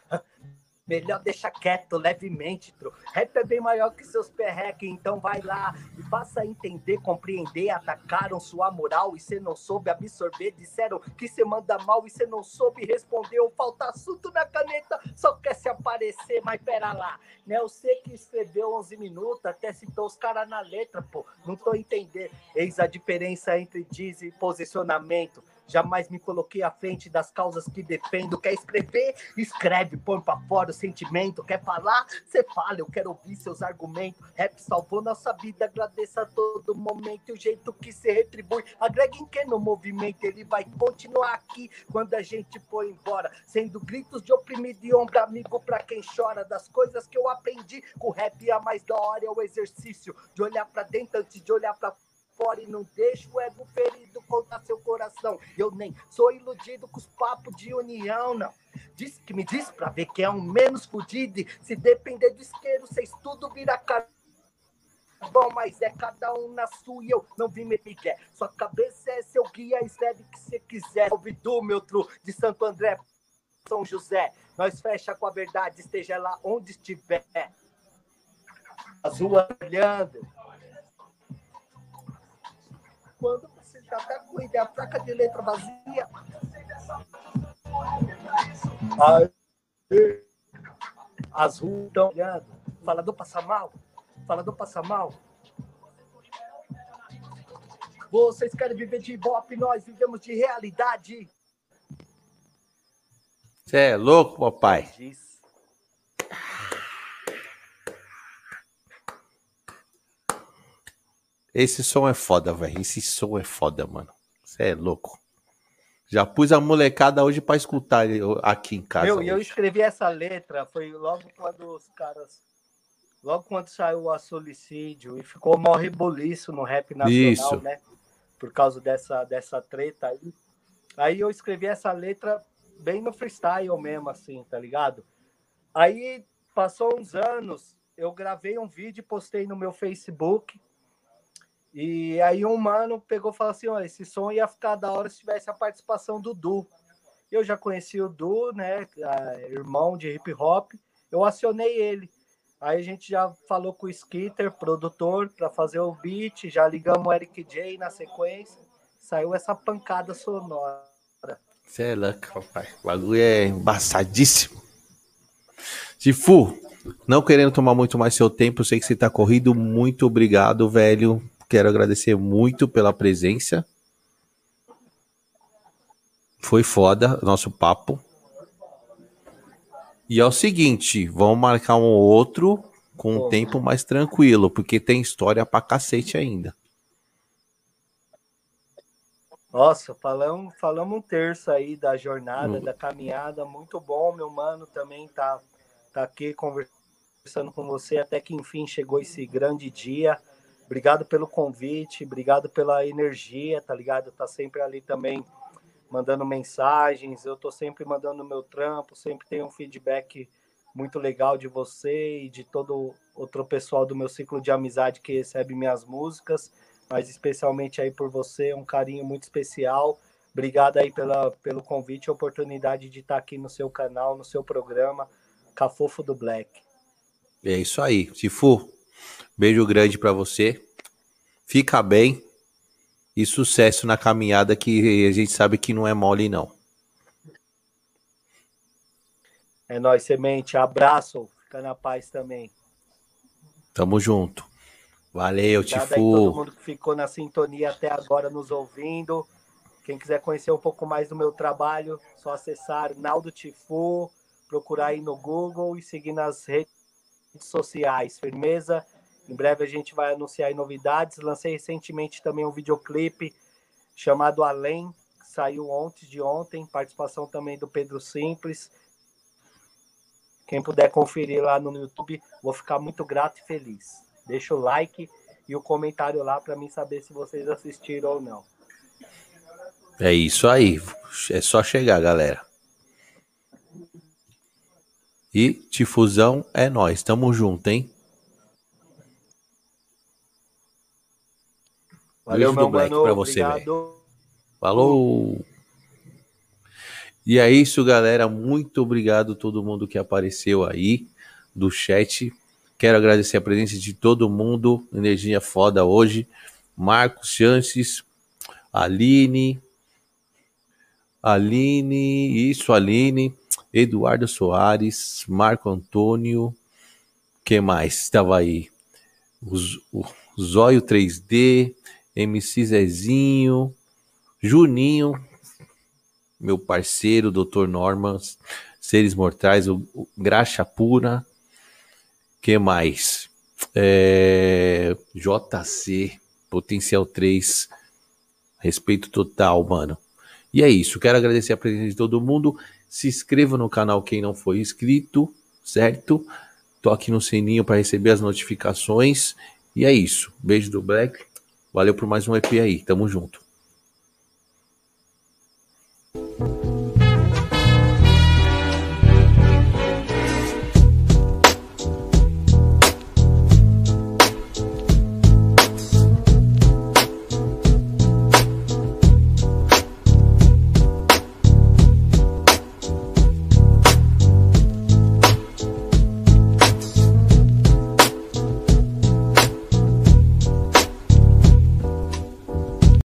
Melhor deixar quieto, levemente, tro. Rap é bem maior que seus perreques, então vai lá e faça entender, compreender. Atacaram sua moral e você não soube absorver. Disseram que você manda mal e você não soube responder. Ou falta assunto na caneta, só quer se aparecer, mas pera lá. Né? Eu sei que escreveu 11 minutos, até citou os caras na letra, pô. Não tô entendendo. Eis a diferença entre diz e posicionamento. Jamais me coloquei à frente das causas que defendo. Quer escrever? Escreve, põe pra fora o sentimento. Quer falar? Você fala, eu quero ouvir seus argumentos. Rap salvou nossa vida, agradeça a todo momento. O jeito que se retribui, agrega em que no movimento ele vai continuar aqui quando a gente for embora. Sendo gritos de oprimido e ombro amigo pra quem chora. Das coisas que eu aprendi com o rap, a mais da hora é o exercício de olhar pra dentro antes de olhar pra fora e não deixa o ego ferido contra seu coração. Eu nem sou iludido com os papos de união, não. Diz que me diz pra ver que é um menos fudido. Se depender do isqueiro, vocês tudo vira cara. Bom, mas é cada um na sua e eu não vim me piquer. Sua cabeça é seu guia, escreve o que você quiser. Ouve do meu tru de Santo André, São José. Nós fecha com a verdade, esteja lá onde estiver. As ruas olhando, quando você já está com a placa de letra vazia. Aí, as ruas estão olhando. Falador passa mal. Falador passa mal. Vocês querem viver de ibope, nós vivemos de realidade. Você é louco, papai? Diz. Esse som é foda, velho. Esse som é foda, mano. Você é louco. Já pus a molecada hoje para escutar aqui em casa. Meu, eu escrevi essa letra, foi logo quando os caras. Logo quando saiu a Solicídio e ficou maior reboliço no rap nacional, Isso. né? Por causa dessa, dessa treta aí. Aí eu escrevi essa letra bem no freestyle mesmo, assim, tá ligado? Aí passou uns anos, eu gravei um vídeo e postei no meu Facebook e aí um mano pegou e falou assim: olha, esse som ia ficar da hora se tivesse a participação do Du. Eu já conheci o Du, né? Irmão de hip hop. Eu acionei ele. Aí a gente já falou com o Skitter, produtor, para fazer o beat, já ligamos o Eric J na sequência. Saiu essa pancada sonora. Você é louco, papai. O bagulho é embaçadíssimo. Tifu, não querendo tomar muito mais seu tempo, sei que você tá corrido. Muito obrigado, velho, Quero agradecer muito pela presença. Foi foda nosso papo. E é o seguinte, vamos marcar um outro com um tempo mais tranquilo, porque tem história pra cacete ainda. Nossa, falamos, falamos um terço aí da jornada, hum. da caminhada, muito bom, meu mano também tá, tá aqui conversando com você até que enfim chegou esse grande dia. Obrigado pelo convite, obrigado pela energia, tá ligado? Tá sempre ali também mandando mensagens, eu tô sempre mandando meu trampo, sempre tem um feedback muito legal de você e de todo outro pessoal do meu ciclo de amizade que recebe minhas músicas, mas especialmente aí por você, um carinho muito especial. Obrigado aí pela, pelo convite e oportunidade de estar aqui no seu canal, no seu programa, Cafofo do Black. É isso aí. Se for, Beijo grande para você. Fica bem e sucesso na caminhada que a gente sabe que não é mole não. É nóis, semente. Abraço. Fica na paz também. Tamo junto. Valeu, Obrigado Tifu. todo mundo que ficou na sintonia até agora nos ouvindo. Quem quiser conhecer um pouco mais do meu trabalho, só acessar Naldo Tifu, procurar aí no Google e seguir nas redes sociais. Firmeza? Em breve a gente vai anunciar novidades. Lancei recentemente também um videoclipe chamado Além, que saiu ontem de ontem, participação também do Pedro Simples. Quem puder conferir lá no YouTube, vou ficar muito grato e feliz. Deixa o like e o comentário lá para mim saber se vocês assistiram ou não. É isso aí. É só chegar, galera. E Tifusão é nós. Tamo junto, hein? Valeu, Beijo do meu Black mano. pra você, Obrigado. Falou! E é isso, galera. Muito obrigado a todo mundo que apareceu aí do chat. Quero agradecer a presença de todo mundo. Energia foda hoje. Marcos Chances, Aline, Aline, isso, Aline, Eduardo Soares, Marco Antônio, que mais estava aí? O, o Zóio 3D, MC Zezinho, Juninho, meu parceiro, Dr. Norman, Seres Mortais, o, o Graxa Pura, que mais? É, JC, Potencial 3, respeito total, mano. E é isso, quero agradecer a presença de todo mundo. Se inscreva no canal quem não foi inscrito, certo? Toque no sininho para receber as notificações. E é isso. Beijo do Black. Valeu por mais um EP aí. Tamo junto.